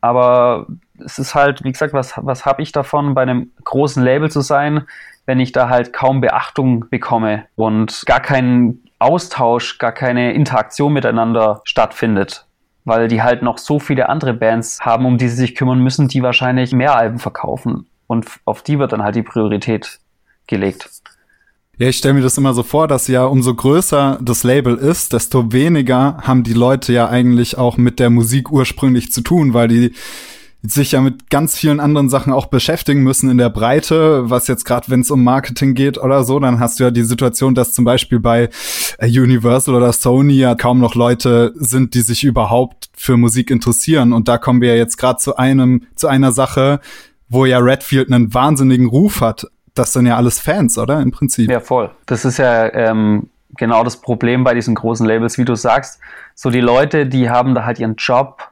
aber es ist halt, wie gesagt, was, was habe ich davon, bei einem großen Label zu sein, wenn ich da halt kaum Beachtung bekomme und gar keinen Austausch, gar keine Interaktion miteinander stattfindet. Weil die halt noch so viele andere Bands haben, um die sie sich kümmern müssen, die wahrscheinlich mehr Alben verkaufen. Und auf die wird dann halt die Priorität gelegt. Ja, ich stelle mir das immer so vor, dass ja umso größer das Label ist, desto weniger haben die Leute ja eigentlich auch mit der Musik ursprünglich zu tun, weil die sich ja mit ganz vielen anderen Sachen auch beschäftigen müssen in der Breite, was jetzt gerade, wenn es um Marketing geht oder so, dann hast du ja die Situation, dass zum Beispiel bei äh, Universal oder Sony ja kaum noch Leute sind, die sich überhaupt für Musik interessieren. Und da kommen wir ja jetzt gerade zu einem, zu einer Sache, wo ja Redfield einen wahnsinnigen Ruf hat. Das sind ja alles Fans, oder? Im Prinzip. Ja, voll. Das ist ja ähm, genau das Problem bei diesen großen Labels, wie du sagst. So die Leute, die haben da halt ihren Job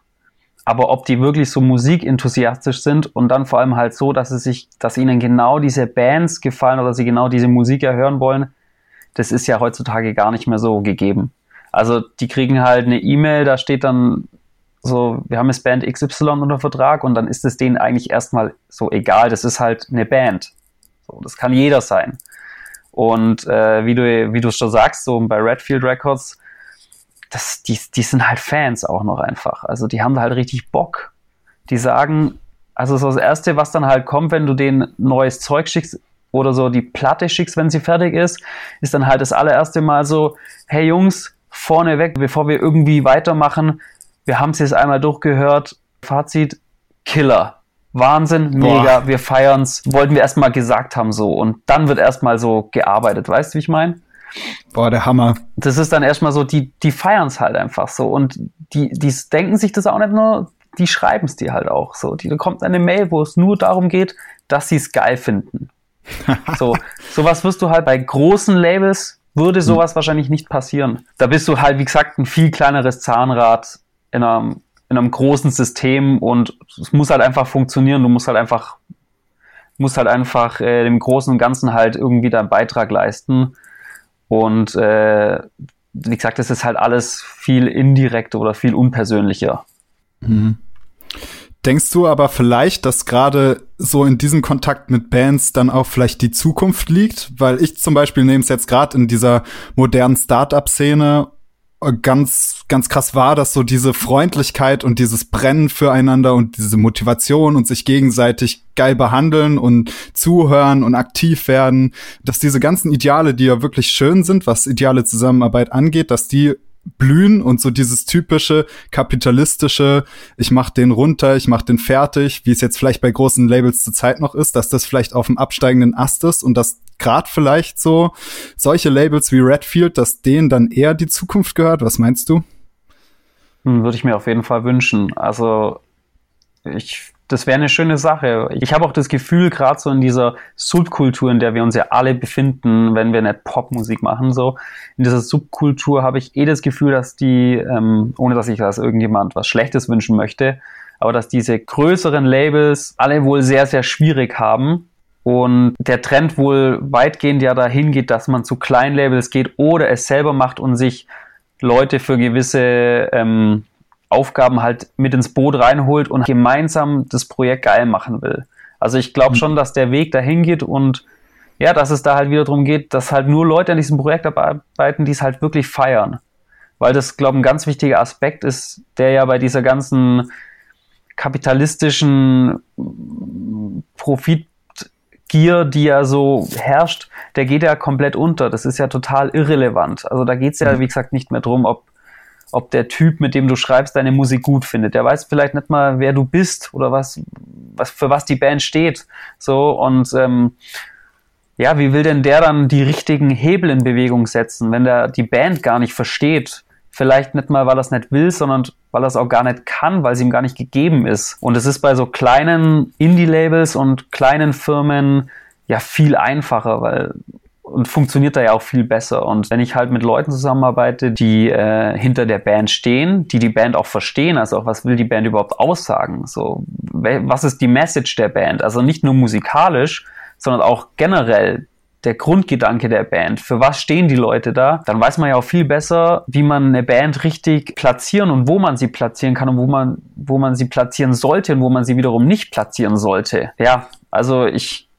aber ob die wirklich so musikenthusiastisch sind und dann vor allem halt so, dass es sich, dass ihnen genau diese Bands gefallen oder sie genau diese Musik erhören wollen, das ist ja heutzutage gar nicht mehr so gegeben. Also die kriegen halt eine E-Mail, da steht dann so, wir haben jetzt Band XY unter Vertrag und dann ist es denen eigentlich erstmal so egal, das ist halt eine Band. So, das kann jeder sein. Und äh, wie du wie du schon sagst, so bei Redfield Records, das, die, die sind halt Fans auch noch einfach. Also die haben da halt richtig Bock. Die sagen, also so das Erste, was dann halt kommt, wenn du denen neues Zeug schickst oder so die Platte schickst, wenn sie fertig ist, ist dann halt das allererste Mal so, hey Jungs, vorneweg, bevor wir irgendwie weitermachen, wir haben es jetzt einmal durchgehört, Fazit, Killer. Wahnsinn, mega, Boah. wir feiern's, wollten wir erstmal gesagt haben so und dann wird erstmal so gearbeitet, weißt du, wie ich meine? Boah, der Hammer. Das ist dann erstmal so, die, die feiern es halt einfach so. Und die, die denken sich das auch nicht nur, die schreiben es dir halt auch so. Die, da kommt eine Mail, wo es nur darum geht, dass sie es geil finden. [LAUGHS] so, sowas wirst du halt bei großen Labels, würde sowas hm. wahrscheinlich nicht passieren. Da bist du halt, wie gesagt, ein viel kleineres Zahnrad in einem, in einem großen System und es muss halt einfach funktionieren. Du musst halt einfach, musst halt einfach äh, dem Großen und Ganzen halt irgendwie deinen Beitrag leisten. Und äh, wie gesagt, es ist halt alles viel indirekter oder viel unpersönlicher. Mhm. Denkst du aber vielleicht, dass gerade so in diesem Kontakt mit Bands dann auch vielleicht die Zukunft liegt? Weil ich zum Beispiel nehme es jetzt gerade in dieser modernen Start-up-Szene ganz, ganz krass war, dass so diese Freundlichkeit und dieses Brennen füreinander und diese Motivation und sich gegenseitig geil behandeln und zuhören und aktiv werden, dass diese ganzen Ideale, die ja wirklich schön sind, was ideale Zusammenarbeit angeht, dass die blühen und so dieses typische kapitalistische, ich mach den runter, ich mach den fertig, wie es jetzt vielleicht bei großen Labels zur Zeit noch ist, dass das vielleicht auf dem absteigenden Ast ist und dass gerade vielleicht so solche Labels wie Redfield, dass denen dann eher die Zukunft gehört. Was meinst du? Hm, würde ich mir auf jeden Fall wünschen. Also ich das wäre eine schöne Sache. Ich habe auch das Gefühl, gerade so in dieser Subkultur, in der wir uns ja alle befinden, wenn wir nicht Popmusik machen, so in dieser Subkultur habe ich eh das Gefühl, dass die, ähm, ohne dass ich das irgendjemand was Schlechtes wünschen möchte, aber dass diese größeren Labels alle wohl sehr, sehr schwierig haben und der Trend wohl weitgehend ja dahin geht, dass man zu kleinen Labels geht oder es selber macht und sich Leute für gewisse ähm, Aufgaben halt mit ins Boot reinholt und gemeinsam das Projekt geil machen will. Also ich glaube mhm. schon, dass der Weg dahin geht und ja, dass es da halt wieder darum geht, dass halt nur Leute an diesem Projekt arbeiten, die es halt wirklich feiern. Weil das, glaube ich, ein ganz wichtiger Aspekt ist, der ja bei dieser ganzen kapitalistischen Profitgier, die ja so herrscht, der geht ja komplett unter. Das ist ja total irrelevant. Also da geht es ja, mhm. wie gesagt, nicht mehr drum, ob ob der Typ, mit dem du schreibst, deine Musik gut findet. Der weiß vielleicht nicht mal, wer du bist oder was, was für was die Band steht. So und ähm, ja, wie will denn der dann die richtigen Hebel in Bewegung setzen, wenn der die Band gar nicht versteht? Vielleicht nicht mal, weil er es nicht will, sondern weil er es auch gar nicht kann, weil es ihm gar nicht gegeben ist. Und es ist bei so kleinen Indie-Labels und kleinen Firmen ja viel einfacher, weil und funktioniert da ja auch viel besser. Und wenn ich halt mit Leuten zusammenarbeite, die äh, hinter der Band stehen, die die Band auch verstehen, also auch was will die Band überhaupt aussagen, so was ist die Message der Band, also nicht nur musikalisch, sondern auch generell der Grundgedanke der Band. Für was stehen die Leute da? Dann weiß man ja auch viel besser, wie man eine Band richtig platzieren und wo man sie platzieren kann und wo man, wo man sie platzieren sollte und wo man sie wiederum nicht platzieren sollte. Ja, also ich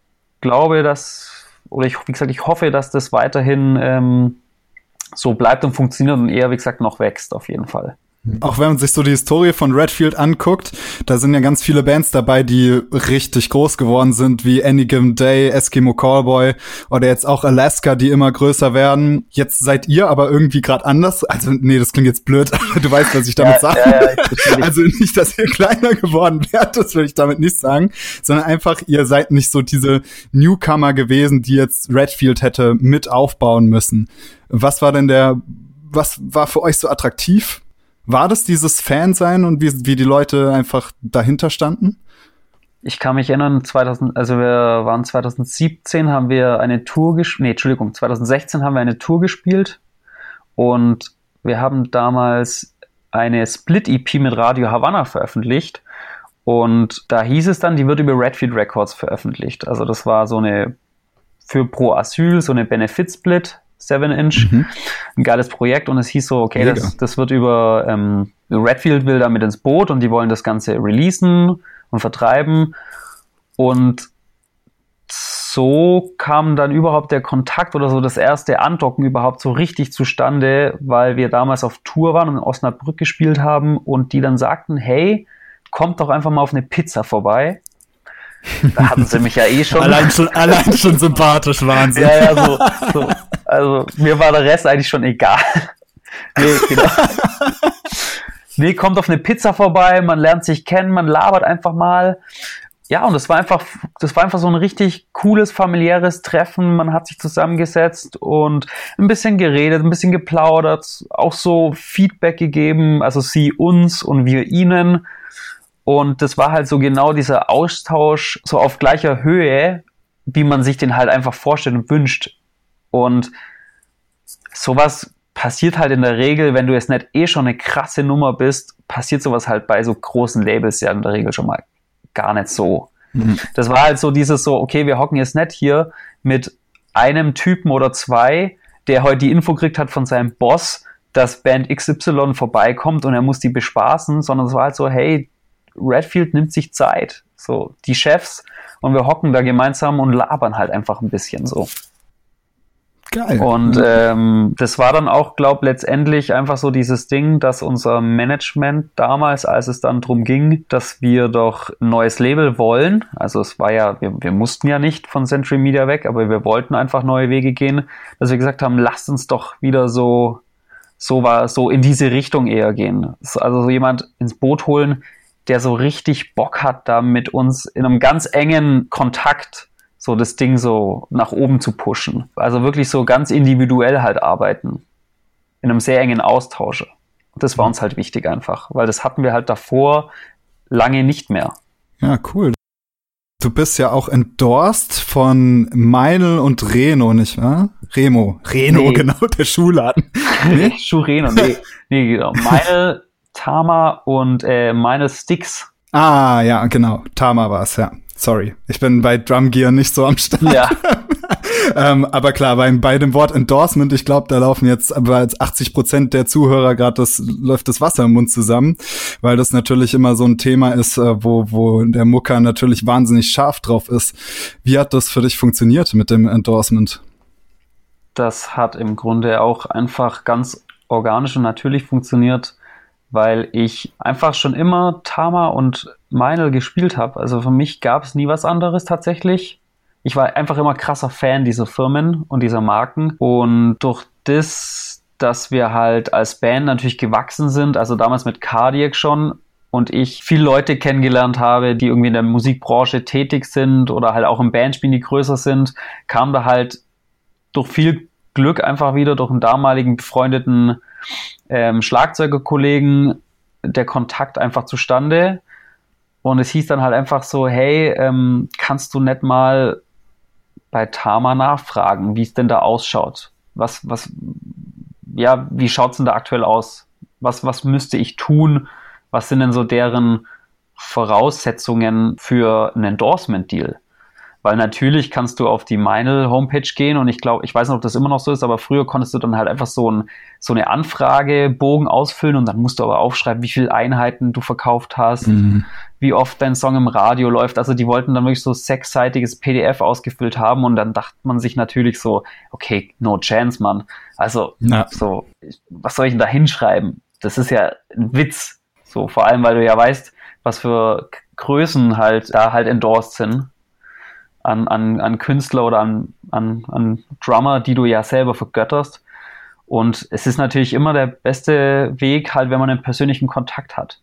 glaube, dass oder ich, wie gesagt, ich hoffe, dass das weiterhin ähm, so bleibt und funktioniert und eher, wie gesagt, noch wächst auf jeden Fall. Auch wenn man sich so die Historie von Redfield anguckt, da sind ja ganz viele Bands dabei, die richtig groß geworden sind, wie Any Given Day, Eskimo Callboy oder jetzt auch Alaska, die immer größer werden. Jetzt seid ihr aber irgendwie gerade anders. Also nee, das klingt jetzt blöd, aber [LAUGHS] du weißt, was ich damit ja, sage. Ja, ja, also nicht, dass ihr kleiner geworden wärt, das will ich damit nicht sagen, sondern einfach, ihr seid nicht so diese Newcomer gewesen, die jetzt Redfield hätte mit aufbauen müssen. Was war denn der, was war für euch so attraktiv war das dieses Fansein und wie, wie die Leute einfach dahinter standen? Ich kann mich erinnern, 2000, also wir waren 2017, haben wir eine Tour gespielt, nee, Entschuldigung, 2016 haben wir eine Tour gespielt und wir haben damals eine Split-EP mit Radio Havanna veröffentlicht und da hieß es dann, die wird über Redfield Records veröffentlicht. Also das war so eine für Pro Asyl, so eine Benefit-Split 7 Inch. Mhm. Ein geiles Projekt und es hieß so, okay, das, das wird über ähm, Redfield will da mit ins Boot und die wollen das Ganze releasen und vertreiben. Und so kam dann überhaupt der Kontakt oder so das erste Andocken überhaupt so richtig zustande, weil wir damals auf Tour waren und in Osnabrück gespielt haben und die dann sagten, hey, kommt doch einfach mal auf eine Pizza vorbei. Da hatten sie mich ja eh schon. allein schon, allein [LAUGHS] schon sympathisch, Wahnsinn. Ja, ja, so, so. Also mir war der Rest eigentlich schon egal. [LAUGHS] nee, genau. nee, kommt auf eine Pizza vorbei, man lernt sich kennen, man labert einfach mal. Ja, und das war einfach, das war einfach so ein richtig cooles familiäres Treffen. Man hat sich zusammengesetzt und ein bisschen geredet, ein bisschen geplaudert, auch so Feedback gegeben, also sie uns und wir ihnen. Und das war halt so genau dieser Austausch so auf gleicher Höhe, wie man sich den halt einfach vorstellt und wünscht. Und sowas passiert halt in der Regel, wenn du jetzt nicht eh schon eine krasse Nummer bist, passiert sowas halt bei so großen Labels ja in der Regel schon mal gar nicht so. Mhm. Das war halt so dieses so, okay, wir hocken jetzt nicht hier mit einem Typen oder zwei, der heute die Info kriegt hat von seinem Boss, dass Band XY vorbeikommt und er muss die bespaßen, sondern es war halt so, hey, Redfield nimmt sich Zeit. So, die Chefs und wir hocken da gemeinsam und labern halt einfach ein bisschen so. Geil. Und ähm, das war dann auch, glaube letztendlich einfach so dieses Ding, dass unser Management damals, als es dann drum ging, dass wir doch ein neues Label wollen, also es war ja, wir, wir mussten ja nicht von Century Media weg, aber wir wollten einfach neue Wege gehen, dass wir gesagt haben, lasst uns doch wieder so, so war, so in diese Richtung eher gehen. Also so jemand ins Boot holen, der so richtig Bock hat, da mit uns in einem ganz engen Kontakt so das Ding so nach oben zu pushen. Also wirklich so ganz individuell halt arbeiten. In einem sehr engen Austausch. Das war uns halt wichtig einfach, weil das hatten wir halt davor lange nicht mehr. Ja, cool. Du bist ja auch endorsed von Meinl und Reno, nicht wahr? Remo. Reno, nee. [LAUGHS] genau, der Schuhladen. [LAUGHS] Nee? Schuh Reno, nee. nee, genau. Meinl, [LAUGHS] Tama und äh, Meinl Sticks. Ah, ja, genau. Tama war es, ja. Sorry, ich bin bei Drum Gear nicht so am Start. Ja. [LAUGHS] ähm, aber klar, bei, bei dem Wort Endorsement, ich glaube, da laufen jetzt jetzt 80 Prozent der Zuhörer gerade das läuft das Wasser im Mund zusammen, weil das natürlich immer so ein Thema ist, äh, wo wo der Mucker natürlich wahnsinnig scharf drauf ist. Wie hat das für dich funktioniert mit dem Endorsement? Das hat im Grunde auch einfach ganz organisch und natürlich funktioniert weil ich einfach schon immer Tama und Meinl gespielt habe. Also für mich gab es nie was anderes tatsächlich. Ich war einfach immer krasser Fan dieser Firmen und dieser Marken. Und durch das, dass wir halt als Band natürlich gewachsen sind, also damals mit Cardiac schon, und ich viele Leute kennengelernt habe, die irgendwie in der Musikbranche tätig sind oder halt auch im Bandspielen, die größer sind, kam da halt durch viel Glück einfach wieder durch einen damaligen befreundeten ähm, Schlagzeugerkollegen der Kontakt einfach zustande. Und es hieß dann halt einfach so, hey, ähm, kannst du nicht mal bei Tama nachfragen, wie es denn da ausschaut? Was, was, ja, wie schaut's denn da aktuell aus? Was, was müsste ich tun? Was sind denn so deren Voraussetzungen für einen Endorsement-Deal? Weil natürlich kannst du auf die Meinl Homepage gehen und ich glaube, ich weiß nicht, ob das immer noch so ist, aber früher konntest du dann halt einfach so, ein, so eine Anfragebogen ausfüllen und dann musst du aber aufschreiben, wie viele Einheiten du verkauft hast, mhm. wie oft dein Song im Radio läuft. Also die wollten dann wirklich so sechsseitiges PDF ausgefüllt haben und dann dachte man sich natürlich so, okay, no chance, Mann. Also ja. so, was soll ich denn da hinschreiben? Das ist ja ein Witz. So, vor allem, weil du ja weißt, was für Größen halt da halt endorsed sind an, an, an Künstler oder an, an, an Drummer, die du ja selber vergötterst. Und es ist natürlich immer der beste Weg, halt, wenn man einen persönlichen Kontakt hat.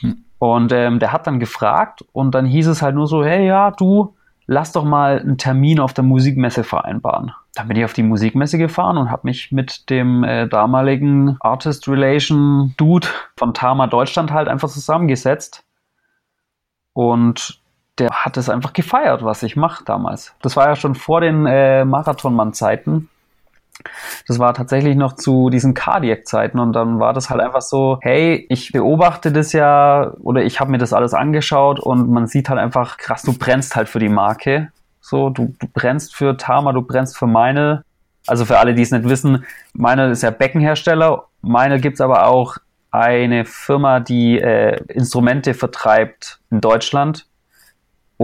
Hm. Und ähm, der hat dann gefragt und dann hieß es halt nur so, hey ja, du, lass doch mal einen Termin auf der Musikmesse vereinbaren. Dann bin ich auf die Musikmesse gefahren und habe mich mit dem äh, damaligen Artist Relation Dude von Tama Deutschland halt einfach zusammengesetzt. Und der hat es einfach gefeiert, was ich mache damals. Das war ja schon vor den äh, Marathonmann-Zeiten. Das war tatsächlich noch zu diesen Cardiac-Zeiten und dann war das halt einfach so, hey, ich beobachte das ja oder ich habe mir das alles angeschaut und man sieht halt einfach, krass, du brennst halt für die Marke. So, du, du brennst für Tama, du brennst für meine. Also für alle, die es nicht wissen, meine ist ja Beckenhersteller. Meine gibt's aber auch eine Firma, die äh, Instrumente vertreibt in Deutschland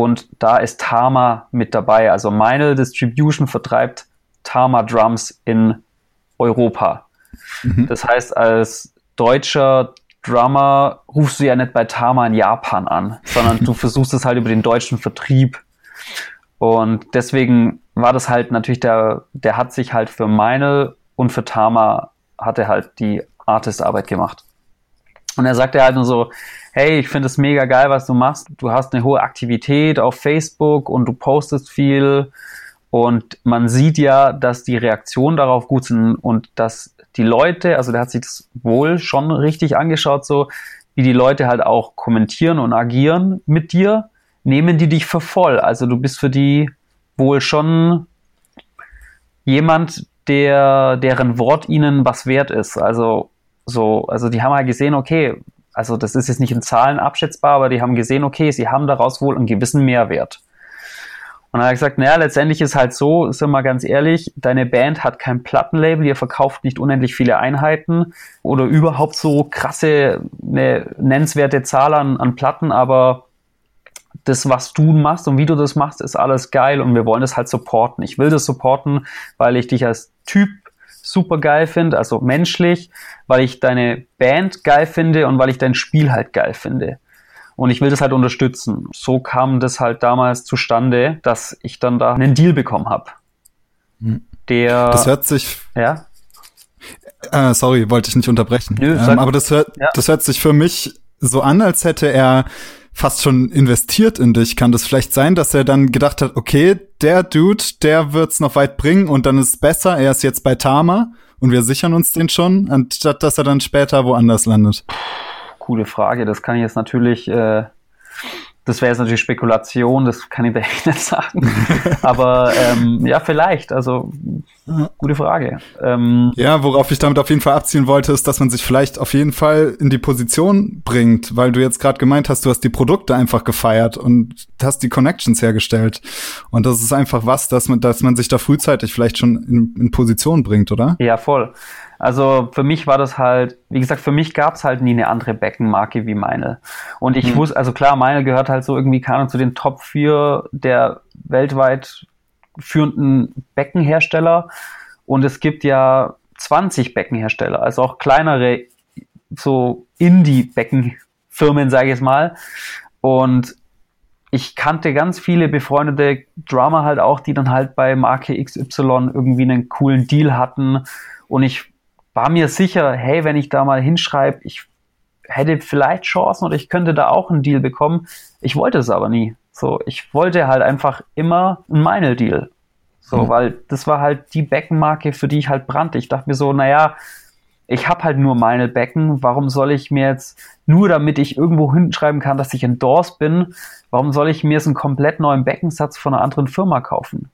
und da ist Tama mit dabei. Also meine Distribution vertreibt Tama Drums in Europa. Mhm. Das heißt, als deutscher Drummer rufst du ja nicht bei Tama in Japan an, sondern du [LAUGHS] versuchst es halt über den deutschen Vertrieb. Und deswegen war das halt natürlich der, der hat sich halt für meine und für Tama hat er halt die Artist-Arbeit gemacht. Und er sagte halt nur so, hey, ich finde es mega geil, was du machst. Du hast eine hohe Aktivität auf Facebook und du postest viel. Und man sieht ja, dass die Reaktionen darauf gut sind und dass die Leute, also der hat sich das wohl schon richtig angeschaut, so wie die Leute halt auch kommentieren und agieren mit dir, nehmen die dich für voll. Also du bist für die wohl schon jemand, der, deren Wort ihnen was wert ist. Also so, also die haben halt gesehen, okay, also das ist jetzt nicht in Zahlen abschätzbar, aber die haben gesehen, okay, sie haben daraus wohl einen gewissen Mehrwert. Und dann hat er gesagt, naja, letztendlich ist halt so, sind wir ganz ehrlich, deine Band hat kein Plattenlabel, ihr verkauft nicht unendlich viele Einheiten oder überhaupt so krasse, eine nennenswerte Zahl an, an Platten, aber das, was du machst und wie du das machst, ist alles geil und wir wollen das halt supporten. Ich will das supporten, weil ich dich als Typ super geil finde, also menschlich, weil ich deine Band geil finde und weil ich dein Spiel halt geil finde. Und ich will das halt unterstützen. So kam das halt damals zustande, dass ich dann da einen Deal bekommen habe. Hm. Der. Das hört sich. Ja. Äh, sorry, wollte ich nicht unterbrechen. Nö, ähm, aber das hört, ja. das hört sich für mich so an, als hätte er fast schon investiert in dich. Kann das vielleicht sein, dass er dann gedacht hat, okay, der Dude, der wird's noch weit bringen und dann ist es besser, er ist jetzt bei Tama und wir sichern uns den schon, anstatt dass er dann später woanders landet? coole Frage. Das kann ich jetzt natürlich, äh, das wäre jetzt natürlich Spekulation, das kann ich da echt nicht sagen. [LAUGHS] Aber ähm, ja, vielleicht. Also gute Frage. Ähm, ja, worauf ich damit auf jeden Fall abziehen wollte, ist, dass man sich vielleicht auf jeden Fall in die Position bringt, weil du jetzt gerade gemeint hast, du hast die Produkte einfach gefeiert und hast die Connections hergestellt. Und das ist einfach was, dass man, dass man sich da frühzeitig vielleicht schon in, in Position bringt, oder? Ja, voll. Also für mich war das halt, wie gesagt, für mich gab es halt nie eine andere Beckenmarke wie meine. Und ich mhm. wusste, also klar, meine gehört halt so irgendwie keine zu den Top 4 der weltweit führenden Beckenhersteller. Und es gibt ja 20 Beckenhersteller, also auch kleinere, so Indie-Beckenfirmen, sage ich jetzt mal. Und ich kannte ganz viele befreundete Drummer halt auch, die dann halt bei Marke XY irgendwie einen coolen Deal hatten. Und ich war mir sicher, hey, wenn ich da mal hinschreibe, ich hätte vielleicht Chancen oder ich könnte da auch einen Deal bekommen. Ich wollte es aber nie. So, ich wollte halt einfach immer einen Meinl-Deal. So, mhm. weil das war halt die Beckenmarke, für die ich halt brannte. Ich dachte mir so, naja, ich habe halt nur meine Becken. Warum soll ich mir jetzt, nur damit ich irgendwo hinschreiben kann, dass ich endorsed bin, warum soll ich mir jetzt einen komplett neuen Beckensatz von einer anderen Firma kaufen?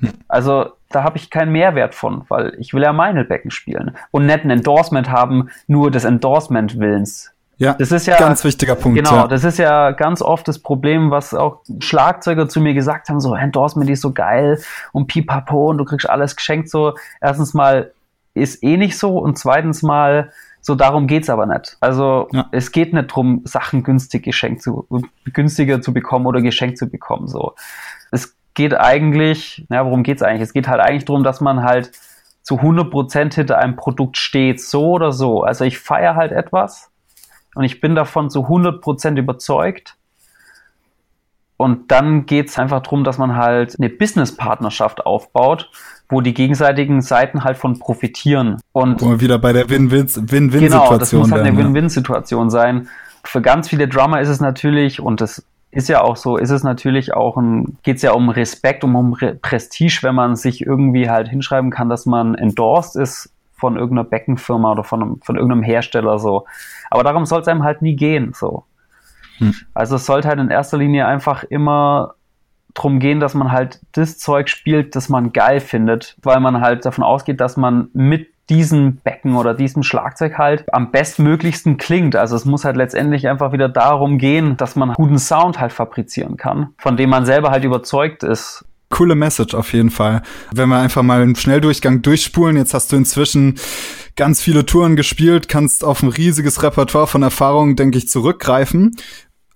Hm. Also da habe ich keinen Mehrwert von, weil ich will ja meine Becken spielen und nicht ein Endorsement haben, nur des Endorsement Willens. Ja, das ist ja ganz wichtiger Punkt. Genau, ja. das ist ja ganz oft das Problem, was auch Schlagzeuger zu mir gesagt haben, so Endorsement ist so geil und pipapo und du kriegst alles geschenkt so. Erstens mal ist eh nicht so und zweitens mal so darum geht's aber nicht. Also ja. es geht nicht drum, Sachen günstig geschenkt zu günstiger zu bekommen oder geschenkt zu bekommen so. Es geht eigentlich, ja, worum geht's eigentlich? Es geht halt eigentlich darum, dass man halt zu 100% hinter einem Produkt steht, so oder so. Also ich feiere halt etwas und ich bin davon zu 100% überzeugt. Und dann geht's einfach darum, dass man halt eine Business-Partnerschaft aufbaut, wo die gegenseitigen Seiten halt von profitieren. Und wo wir wieder bei der Win-Win-Situation Genau, das muss halt eine Win-Win-Situation sein. Für ganz viele Drummer ist es natürlich, und das ist ja auch so, ist es natürlich auch ein, geht es ja um Respekt, um, um Prestige, wenn man sich irgendwie halt hinschreiben kann, dass man endorsed ist von irgendeiner Beckenfirma oder von, einem, von irgendeinem Hersteller so. Aber darum soll es einem halt nie gehen so. Hm. Also es sollte halt in erster Linie einfach immer drum gehen, dass man halt das Zeug spielt, das man geil findet, weil man halt davon ausgeht, dass man mit diesem Becken oder diesem Schlagzeug halt am bestmöglichsten klingt. Also es muss halt letztendlich einfach wieder darum gehen, dass man guten Sound halt fabrizieren kann, von dem man selber halt überzeugt ist. Coole Message auf jeden Fall. Wenn wir einfach mal einen Schnelldurchgang durchspulen, jetzt hast du inzwischen ganz viele Touren gespielt, kannst auf ein riesiges Repertoire von Erfahrungen, denke ich, zurückgreifen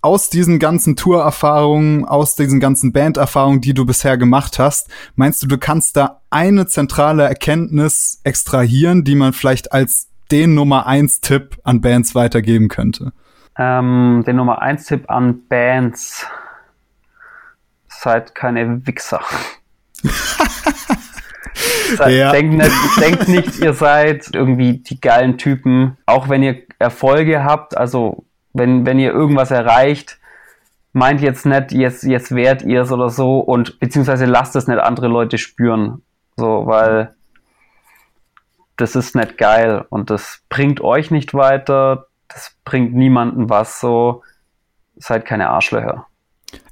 aus diesen ganzen Tourerfahrungen, aus diesen ganzen Banderfahrungen, die du bisher gemacht hast, meinst du, du kannst da eine zentrale Erkenntnis extrahieren, die man vielleicht als den Nummer eins Tipp an Bands weitergeben könnte? Ähm, den Nummer eins Tipp an Bands. Seid keine Wichser. [LAUGHS] seid, ja. denkt, nicht, denkt nicht, ihr seid irgendwie die geilen Typen. Auch wenn ihr Erfolge habt, also wenn, wenn ihr irgendwas erreicht, meint jetzt nicht, jetzt, jetzt wert ihr es oder so und beziehungsweise lasst es nicht andere Leute spüren. So, weil das ist nicht geil und das bringt euch nicht weiter, das bringt niemanden was, so seid keine Arschlöcher.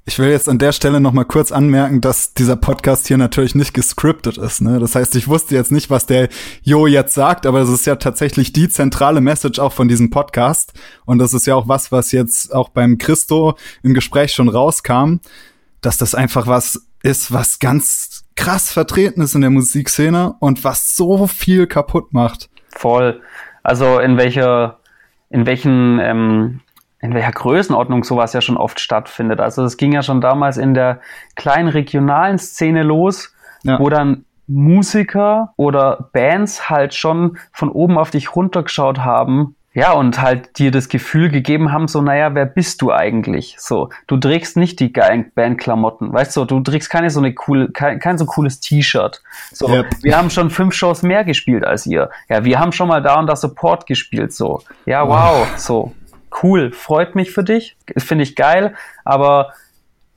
Ich will jetzt an der Stelle noch mal kurz anmerken, dass dieser Podcast hier natürlich nicht gescriptet ist. Ne? Das heißt, ich wusste jetzt nicht, was der Jo jetzt sagt, aber das ist ja tatsächlich die zentrale Message auch von diesem Podcast. Und das ist ja auch was, was jetzt auch beim Christo im Gespräch schon rauskam, dass das einfach was ist was ganz krass vertreten ist in der Musikszene und was so viel kaputt macht. Voll. Also in welcher, in welchen, ähm, in welcher Größenordnung sowas ja schon oft stattfindet. Also es ging ja schon damals in der kleinen regionalen Szene los, ja. wo dann Musiker oder Bands halt schon von oben auf dich runtergeschaut haben ja, und halt dir das Gefühl gegeben haben, so, naja, wer bist du eigentlich? So, du trägst nicht die geilen Bandklamotten, weißt du, du trägst keine so eine coole, kein, kein so cooles T-Shirt. So, yep. wir haben schon fünf Shows mehr gespielt als ihr. Ja, wir haben schon mal da und da Support gespielt, so. Ja, wow, wow. so. Cool, freut mich für dich, finde ich geil, aber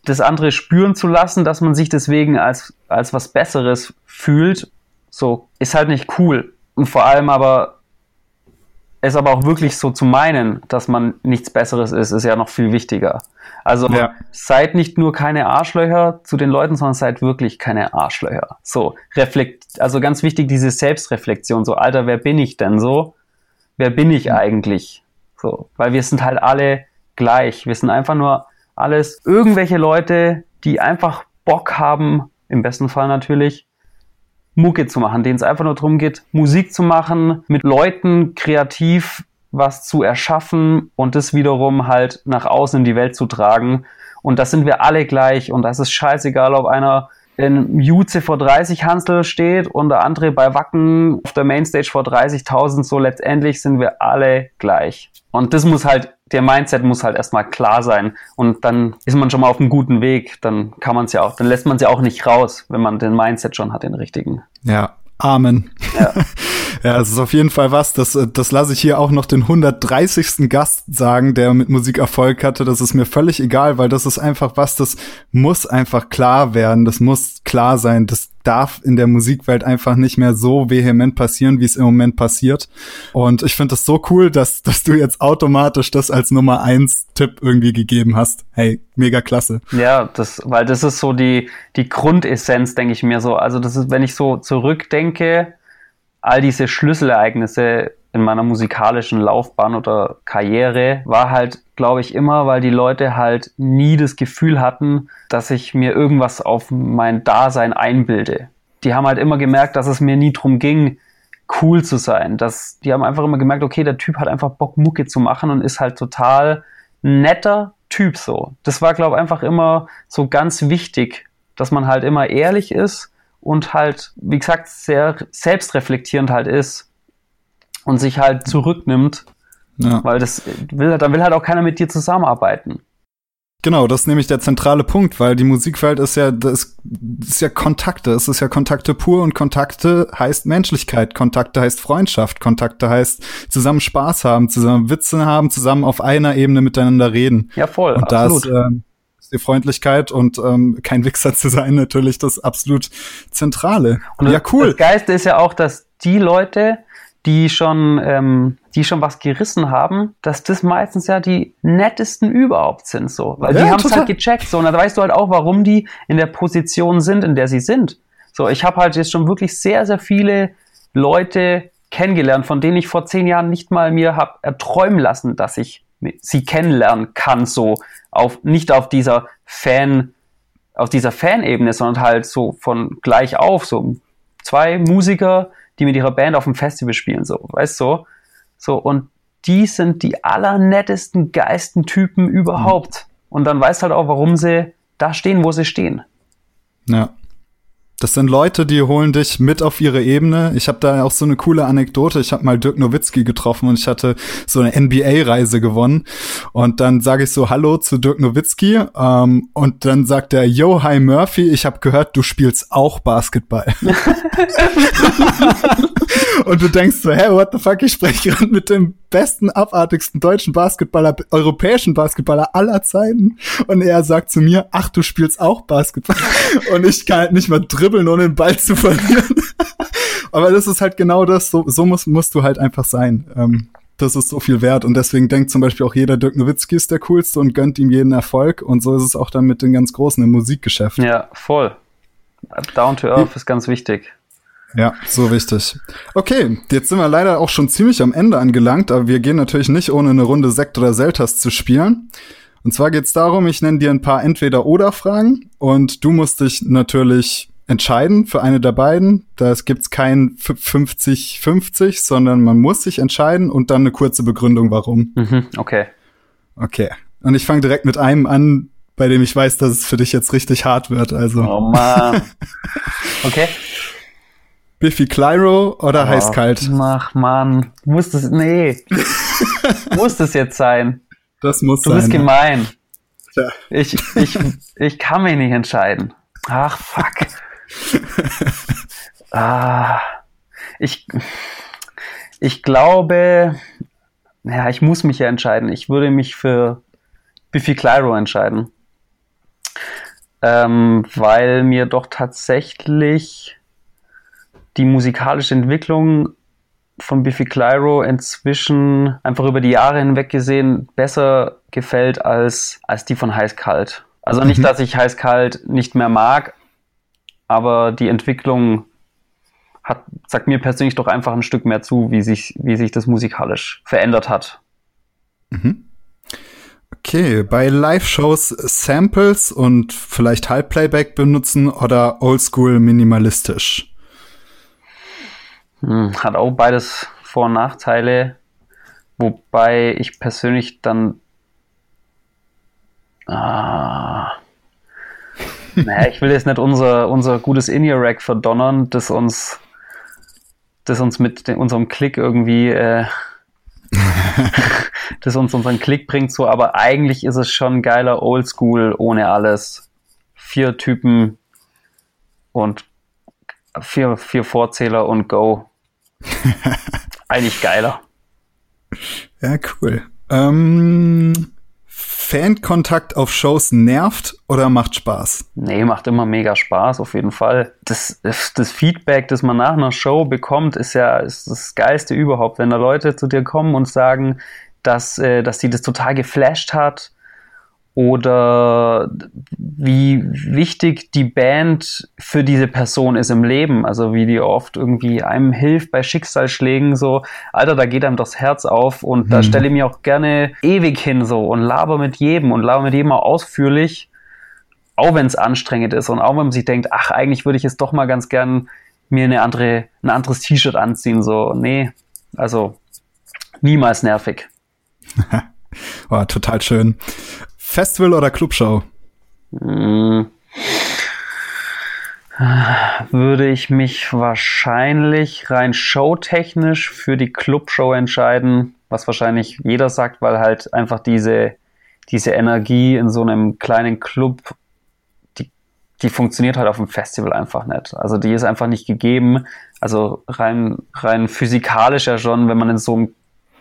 das andere spüren zu lassen, dass man sich deswegen als, als was Besseres fühlt, so, ist halt nicht cool. Und vor allem aber es aber auch wirklich so zu meinen, dass man nichts Besseres ist, ist ja noch viel wichtiger. Also ja. seid nicht nur keine Arschlöcher zu den Leuten, sondern seid wirklich keine Arschlöcher. So, reflekt, also ganz wichtig, diese Selbstreflexion. So, Alter, wer bin ich denn so? Wer bin ich eigentlich? So, weil wir sind halt alle gleich. Wir sind einfach nur alles irgendwelche Leute, die einfach Bock haben, im besten Fall natürlich, Mucke zu machen, denen es einfach nur darum geht, Musik zu machen, mit Leuten kreativ was zu erschaffen und das wiederum halt nach außen in die Welt zu tragen. Und das sind wir alle gleich und das ist scheißegal, ob einer in UC vor 30 Hansel steht und der andere bei Wacken auf der Mainstage vor 30.000, so letztendlich sind wir alle gleich. Und das muss halt der Mindset muss halt erstmal klar sein und dann ist man schon mal auf einem guten Weg. Dann kann man es ja auch, dann lässt man es ja auch nicht raus, wenn man den Mindset schon hat, den richtigen. Ja, Amen. Ja. [LAUGHS] ja, es ist auf jeden Fall was. Das, das lasse ich hier auch noch den 130. Gast sagen, der mit Musik Erfolg hatte. Das ist mir völlig egal, weil das ist einfach was, das muss einfach klar werden. Das muss klar sein. Das darf in der Musikwelt einfach nicht mehr so vehement passieren, wie es im Moment passiert. Und ich finde das so cool, dass, dass du jetzt automatisch das als Nummer eins Tipp irgendwie gegeben hast. Hey, mega klasse. Ja, das, weil das ist so die, die Grundessenz, denke ich mir so. Also das ist, wenn ich so zurückdenke, all diese Schlüsselereignisse in meiner musikalischen Laufbahn oder Karriere war halt, glaube ich, immer, weil die Leute halt nie das Gefühl hatten, dass ich mir irgendwas auf mein Dasein einbilde. Die haben halt immer gemerkt, dass es mir nie drum ging, cool zu sein. Dass, die haben einfach immer gemerkt, okay, der Typ hat einfach Bock, Mucke zu machen und ist halt total netter Typ so. Das war, glaube ich, einfach immer so ganz wichtig, dass man halt immer ehrlich ist und halt, wie gesagt, sehr selbstreflektierend halt ist und sich halt zurücknimmt, ja. weil das will, da will halt auch keiner mit dir zusammenarbeiten. Genau, das ist nämlich der zentrale Punkt, weil die Musikwelt ist ja, das ist ja Kontakte, es ist ja Kontakte pur und Kontakte heißt Menschlichkeit, Kontakte heißt Freundschaft, Kontakte heißt zusammen Spaß haben, zusammen Witze haben, zusammen auf einer Ebene miteinander reden. Ja, voll, und absolut. Da ist, äh, die Freundlichkeit und ähm, kein Wichser zu sein natürlich das absolut Zentrale. Und ja, cool. Das Geiste ist ja auch, dass die Leute, die schon, ähm, die schon was gerissen haben, dass das meistens ja die nettesten überhaupt sind, so. Weil ja, die haben es halt gecheckt, so. Und da weißt du halt auch, warum die in der Position sind, in der sie sind. So, ich habe halt jetzt schon wirklich sehr, sehr viele Leute kennengelernt, von denen ich vor zehn Jahren nicht mal mir habe erträumen lassen, dass ich sie kennenlernen kann, so auf, nicht auf dieser Fan, auf dieser Fan-Ebene, sondern halt so von gleich auf, so zwei Musiker, die mit ihrer Band auf dem Festival spielen, so, weißt du? So, so, und die sind die allernettesten, geisten Typen überhaupt. Mhm. Und dann weißt halt auch, warum sie da stehen, wo sie stehen. Ja. Das sind Leute, die holen dich mit auf ihre Ebene. Ich habe da auch so eine coole Anekdote. Ich habe mal Dirk Nowitzki getroffen und ich hatte so eine NBA-Reise gewonnen. Und dann sage ich so Hallo zu Dirk Nowitzki. Ähm, und dann sagt er, Yo, hi Murphy, ich habe gehört, du spielst auch Basketball. [LAUGHS] [LAUGHS] und du denkst so, hä, what the fuck, ich spreche gerade mit dem besten, abartigsten deutschen Basketballer, europäischen Basketballer aller Zeiten. Und er sagt zu mir, ach, du spielst auch Basketball. [LAUGHS] Und ich kann halt nicht mal dribbeln, ohne den Ball zu verlieren. [LAUGHS] Aber das ist halt genau das, so, so musst, musst du halt einfach sein. Ähm, das ist so viel wert. Und deswegen denkt zum Beispiel auch jeder, Dirk Nowitzki ist der coolste und gönnt ihm jeden Erfolg. Und so ist es auch dann mit den ganz Großen im Musikgeschäft. Ja, voll. Down to Earth ist ganz wichtig. Ja, so wichtig. Okay, jetzt sind wir leider auch schon ziemlich am Ende angelangt, aber wir gehen natürlich nicht ohne eine Runde Sekt oder Selters zu spielen. Und zwar geht's darum, ich nenne dir ein paar Entweder-Oder-Fragen und du musst dich natürlich entscheiden für eine der beiden. Da gibt's kein 50-50, sondern man muss sich entscheiden und dann eine kurze Begründung, warum. Mhm, okay. Okay. Und ich fange direkt mit einem an, bei dem ich weiß, dass es für dich jetzt richtig hart wird. Also. Oh man. [LAUGHS] Okay. Biffy Clyro oder oh, heiß-kalt? Ach man, muss das, nee. [LAUGHS] muss das jetzt sein? Das muss du sein. Du bist gemein. Ja. Ich, ich, ich kann mich nicht entscheiden. Ach, fuck. [LAUGHS] ah, ich, ich glaube, ja, ich muss mich ja entscheiden. Ich würde mich für Biffy Clyro entscheiden. Ähm, weil mir doch tatsächlich die musikalische Entwicklung von Biffy Clyro inzwischen einfach über die Jahre hinweg gesehen besser gefällt als, als die von Heiß Kalt. Also nicht, mhm. dass ich Heiß Kalt nicht mehr mag, aber die Entwicklung hat, sagt mir persönlich doch einfach ein Stück mehr zu, wie sich, wie sich das musikalisch verändert hat. Mhm. Okay, bei Live-Shows Samples und vielleicht Halbplayback benutzen oder Oldschool minimalistisch? Hm, hat auch beides Vor- und Nachteile, wobei ich persönlich dann ah, [LAUGHS] naja, ich will jetzt nicht unser, unser gutes In-Ear-Rack verdonnern, das uns, das uns mit den, unserem Klick irgendwie, äh, [LAUGHS] das uns unseren Klick bringt, so, aber eigentlich ist es schon geiler Oldschool ohne alles. Vier Typen und vier, vier Vorzähler und Go. [LAUGHS] eigentlich geiler. Ja, cool. Ähm, Fankontakt auf Shows nervt oder macht Spaß? Nee, macht immer mega Spaß, auf jeden Fall. Das, das Feedback, das man nach einer Show bekommt, ist ja ist das Geilste überhaupt. Wenn da Leute zu dir kommen und sagen, dass, äh, dass sie das total geflasht hat, oder wie wichtig die Band für diese Person ist im Leben. Also wie die oft irgendwie einem hilft bei Schicksalsschlägen, so, Alter, da geht einem das Herz auf und mhm. da stelle ich mir auch gerne ewig hin so und laber mit jedem und laber mit jedem auch ausführlich, auch wenn es anstrengend ist und auch wenn man sich denkt, ach, eigentlich würde ich jetzt doch mal ganz gern mir eine andere, ein anderes T-Shirt anziehen, so, nee, also niemals nervig. [LAUGHS] oh, total schön. Festival oder Clubshow? Hm. Würde ich mich wahrscheinlich rein showtechnisch für die Clubshow entscheiden, was wahrscheinlich jeder sagt, weil halt einfach diese, diese Energie in so einem kleinen Club, die, die funktioniert halt auf dem Festival einfach nicht. Also die ist einfach nicht gegeben. Also rein, rein physikalisch ja schon, wenn man in so einem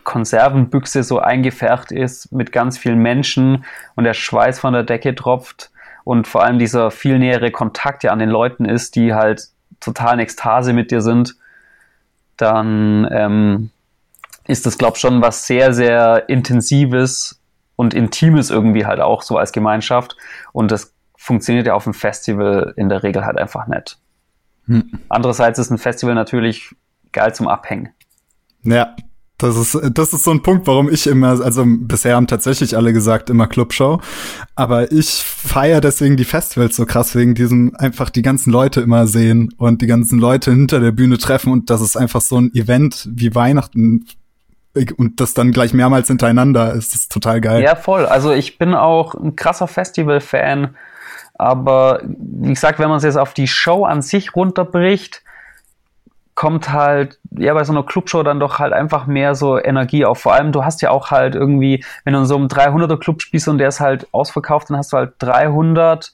Konservenbüchse so eingefärbt ist mit ganz vielen Menschen und der Schweiß von der Decke tropft und vor allem dieser viel nähere Kontakt ja an den Leuten ist, die halt total in Ekstase mit dir sind, dann ähm, ist das, glaube ich, schon was sehr, sehr Intensives und Intimes irgendwie halt auch so als Gemeinschaft. Und das funktioniert ja auf dem Festival in der Regel halt einfach nicht. Hm. Andererseits ist ein Festival natürlich geil zum Abhängen. Ja, das ist, das ist so ein Punkt, warum ich immer, also bisher haben tatsächlich alle gesagt, immer Clubshow. Aber ich feiere deswegen die Festivals so krass, wegen diesem einfach die ganzen Leute immer sehen und die ganzen Leute hinter der Bühne treffen und das ist einfach so ein Event wie Weihnachten und das dann gleich mehrmals hintereinander ist. Das ist total geil. Ja, voll. Also ich bin auch ein krasser Festival-Fan. Aber wie gesagt, wenn man es jetzt auf die Show an sich runterbricht, kommt halt, ja, bei so einer Clubshow dann doch halt einfach mehr so Energie auf. Vor allem, du hast ja auch halt irgendwie, wenn du in so einem 300er Club spielst und der ist halt ausverkauft, dann hast du halt 300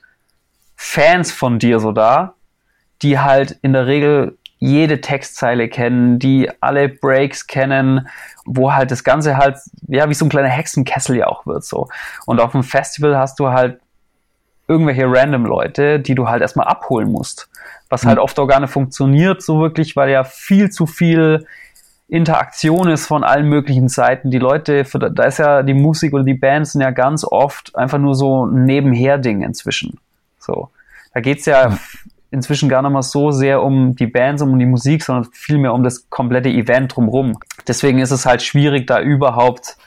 Fans von dir so da, die halt in der Regel jede Textzeile kennen, die alle Breaks kennen, wo halt das Ganze halt, ja, wie so ein kleiner Hexenkessel ja auch wird, so. Und auf dem Festival hast du halt irgendwelche random Leute, die du halt erstmal abholen musst was halt oft auch gar nicht funktioniert, so wirklich, weil ja viel zu viel Interaktion ist von allen möglichen Seiten. Die Leute, für, da ist ja die Musik oder die Bands sind ja ganz oft einfach nur so ein Nebenher-Ding inzwischen. So. Da geht's ja, ja inzwischen gar nicht mal so sehr um die Bands, um die Musik, sondern vielmehr um das komplette Event drumherum. Deswegen ist es halt schwierig, da überhaupt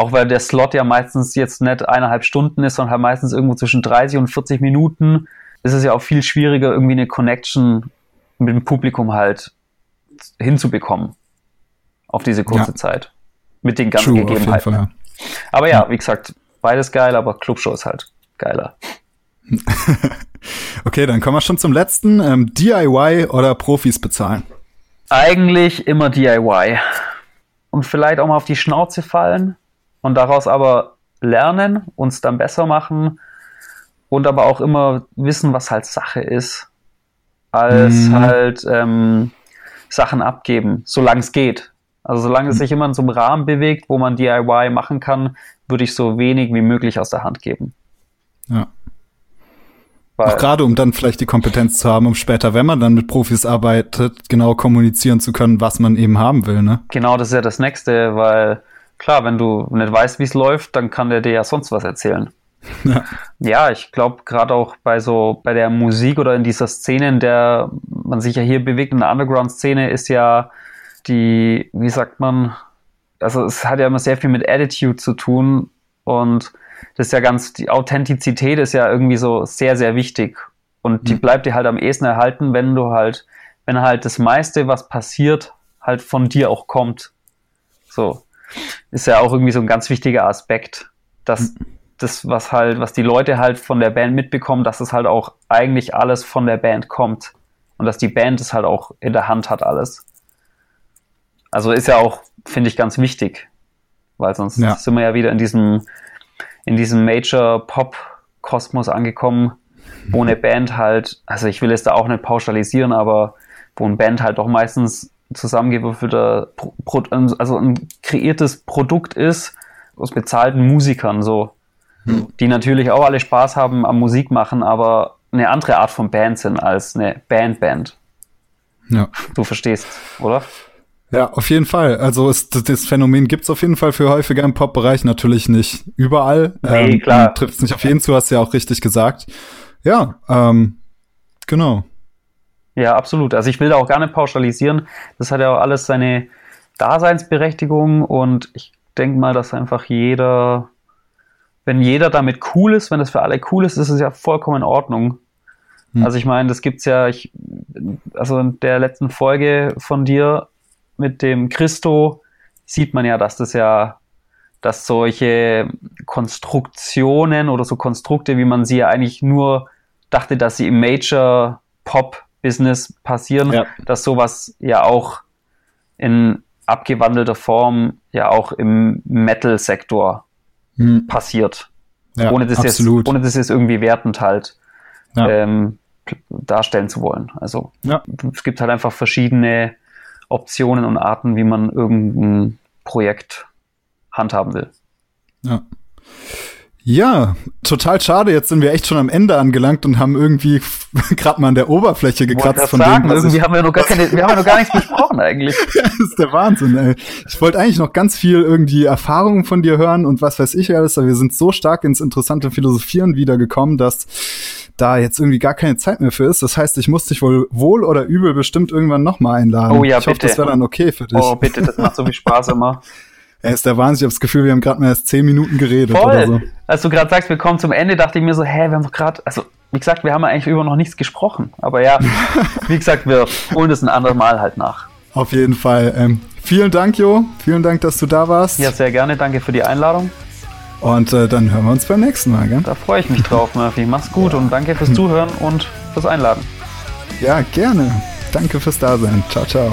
Auch weil der Slot ja meistens jetzt nicht eineinhalb Stunden ist, sondern halt meistens irgendwo zwischen 30 und 40 Minuten, ist es ja auch viel schwieriger, irgendwie eine Connection mit dem Publikum halt hinzubekommen. Auf diese kurze ja. Zeit. Mit den ganzen True, Gegebenheiten. Fall, ja. Aber ja, wie gesagt, beides geil, aber Clubshow ist halt geiler. [LAUGHS] okay, dann kommen wir schon zum letzten. Ähm, DIY oder Profis bezahlen? Eigentlich immer DIY. Und vielleicht auch mal auf die Schnauze fallen und daraus aber lernen, uns dann besser machen und aber auch immer wissen, was halt Sache ist, als mm. halt ähm, Sachen abgeben, solange es geht. Also solange es mhm. sich immer in so einem Rahmen bewegt, wo man DIY machen kann, würde ich so wenig wie möglich aus der Hand geben. Ja. Weil, auch gerade, um dann vielleicht die Kompetenz zu haben, um später, wenn man dann mit Profis arbeitet, genau kommunizieren zu können, was man eben haben will, ne? Genau, das ist ja das Nächste, weil klar, wenn du nicht weißt, wie es läuft, dann kann der dir ja sonst was erzählen. Ja, ja ich glaube, gerade auch bei so, bei der Musik oder in dieser Szene, in der man sich ja hier bewegt, in der Underground-Szene, ist ja die, wie sagt man, also es hat ja immer sehr viel mit Attitude zu tun und das ist ja ganz, die Authentizität ist ja irgendwie so sehr, sehr wichtig. Und die mhm. bleibt dir halt am ehesten erhalten, wenn du halt, wenn halt das meiste, was passiert, halt von dir auch kommt. So. Ist ja auch irgendwie so ein ganz wichtiger Aspekt, dass mhm. das, was halt, was die Leute halt von der Band mitbekommen, dass es halt auch eigentlich alles von der Band kommt. Und dass die Band es halt auch in der Hand hat, alles. Also ist ja auch, finde ich, ganz wichtig. Weil sonst ja. sind wir ja wieder in diesem in diesem Major-Pop-Kosmos angekommen, wo eine Band halt, also ich will es da auch nicht pauschalisieren, aber wo eine Band halt doch meistens zusammengewürfelter, Pro also ein kreiertes Produkt ist aus bezahlten Musikern so, hm. die natürlich auch alle Spaß haben am Musik machen, aber eine andere Art von Band sind als eine Band-Band. Ja. Du verstehst, oder? Ja, auf jeden Fall. Also es, das Phänomen gibt's auf jeden Fall für häufiger im Pop-Bereich, natürlich nicht überall. Nee, ähm, klar. Trifft es nicht auf jeden zu, hast du ja auch richtig gesagt. Ja, ähm, genau. Ja, absolut. Also ich will da auch gar nicht pauschalisieren. Das hat ja auch alles seine Daseinsberechtigung und ich denke mal, dass einfach jeder, wenn jeder damit cool ist, wenn das für alle cool ist, ist es ja vollkommen in Ordnung. Hm. Also ich meine, das gibt's ja, ich, also in der letzten Folge von dir mit dem Christo sieht man ja, dass das ja, dass solche Konstruktionen oder so Konstrukte, wie man sie ja eigentlich nur dachte, dass sie im Major Pop Business passieren, ja. dass sowas ja auch in abgewandelter Form ja auch im Metal-Sektor hm. passiert. Ja, ohne, das jetzt, ohne das jetzt irgendwie wertend halt ja. ähm, darstellen zu wollen. Also es gibt halt einfach verschiedene Optionen und Arten, wie man irgendein Projekt handhaben will. Ja. Ja, total schade. Jetzt sind wir echt schon am Ende angelangt und haben irgendwie [LAUGHS] gerade mal an der Oberfläche gekratzt von sagen, dem. Irgendwie haben wir noch gar keine, wir haben ja noch gar nichts [LAUGHS] besprochen eigentlich. [LAUGHS] das ist der Wahnsinn, ey. Ich wollte eigentlich noch ganz viel irgendwie Erfahrungen von dir hören und was weiß ich alles, aber wir sind so stark ins interessante Philosophieren wiedergekommen, dass da jetzt irgendwie gar keine Zeit mehr für ist. Das heißt, ich muss dich wohl wohl oder übel bestimmt irgendwann nochmal einladen. Oh ja, ich bitte. hoffe, das wäre dann okay für dich. Oh, bitte, das macht so viel Spaß immer. Er ist der Wahnsinn. Ich habe das Gefühl, wir haben gerade mal erst zehn Minuten geredet Voll. oder so. Als du gerade sagst, wir kommen zum Ende, dachte ich mir so, hä, wir haben doch gerade, also wie gesagt, wir haben ja eigentlich über noch nichts gesprochen. Aber ja, [LAUGHS] wie gesagt, wir holen das ein anderes Mal halt nach. Auf jeden Fall. Ähm, vielen Dank, Jo. Vielen Dank, dass du da warst. Ja, sehr gerne. Danke für die Einladung. Und äh, dann hören wir uns beim nächsten Mal, gell? Da freue ich mich drauf, Murphy. Mach's gut ja. und danke fürs Zuhören und fürs Einladen. Ja, gerne. Danke fürs Dasein. Ciao, ciao.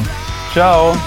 Ciao.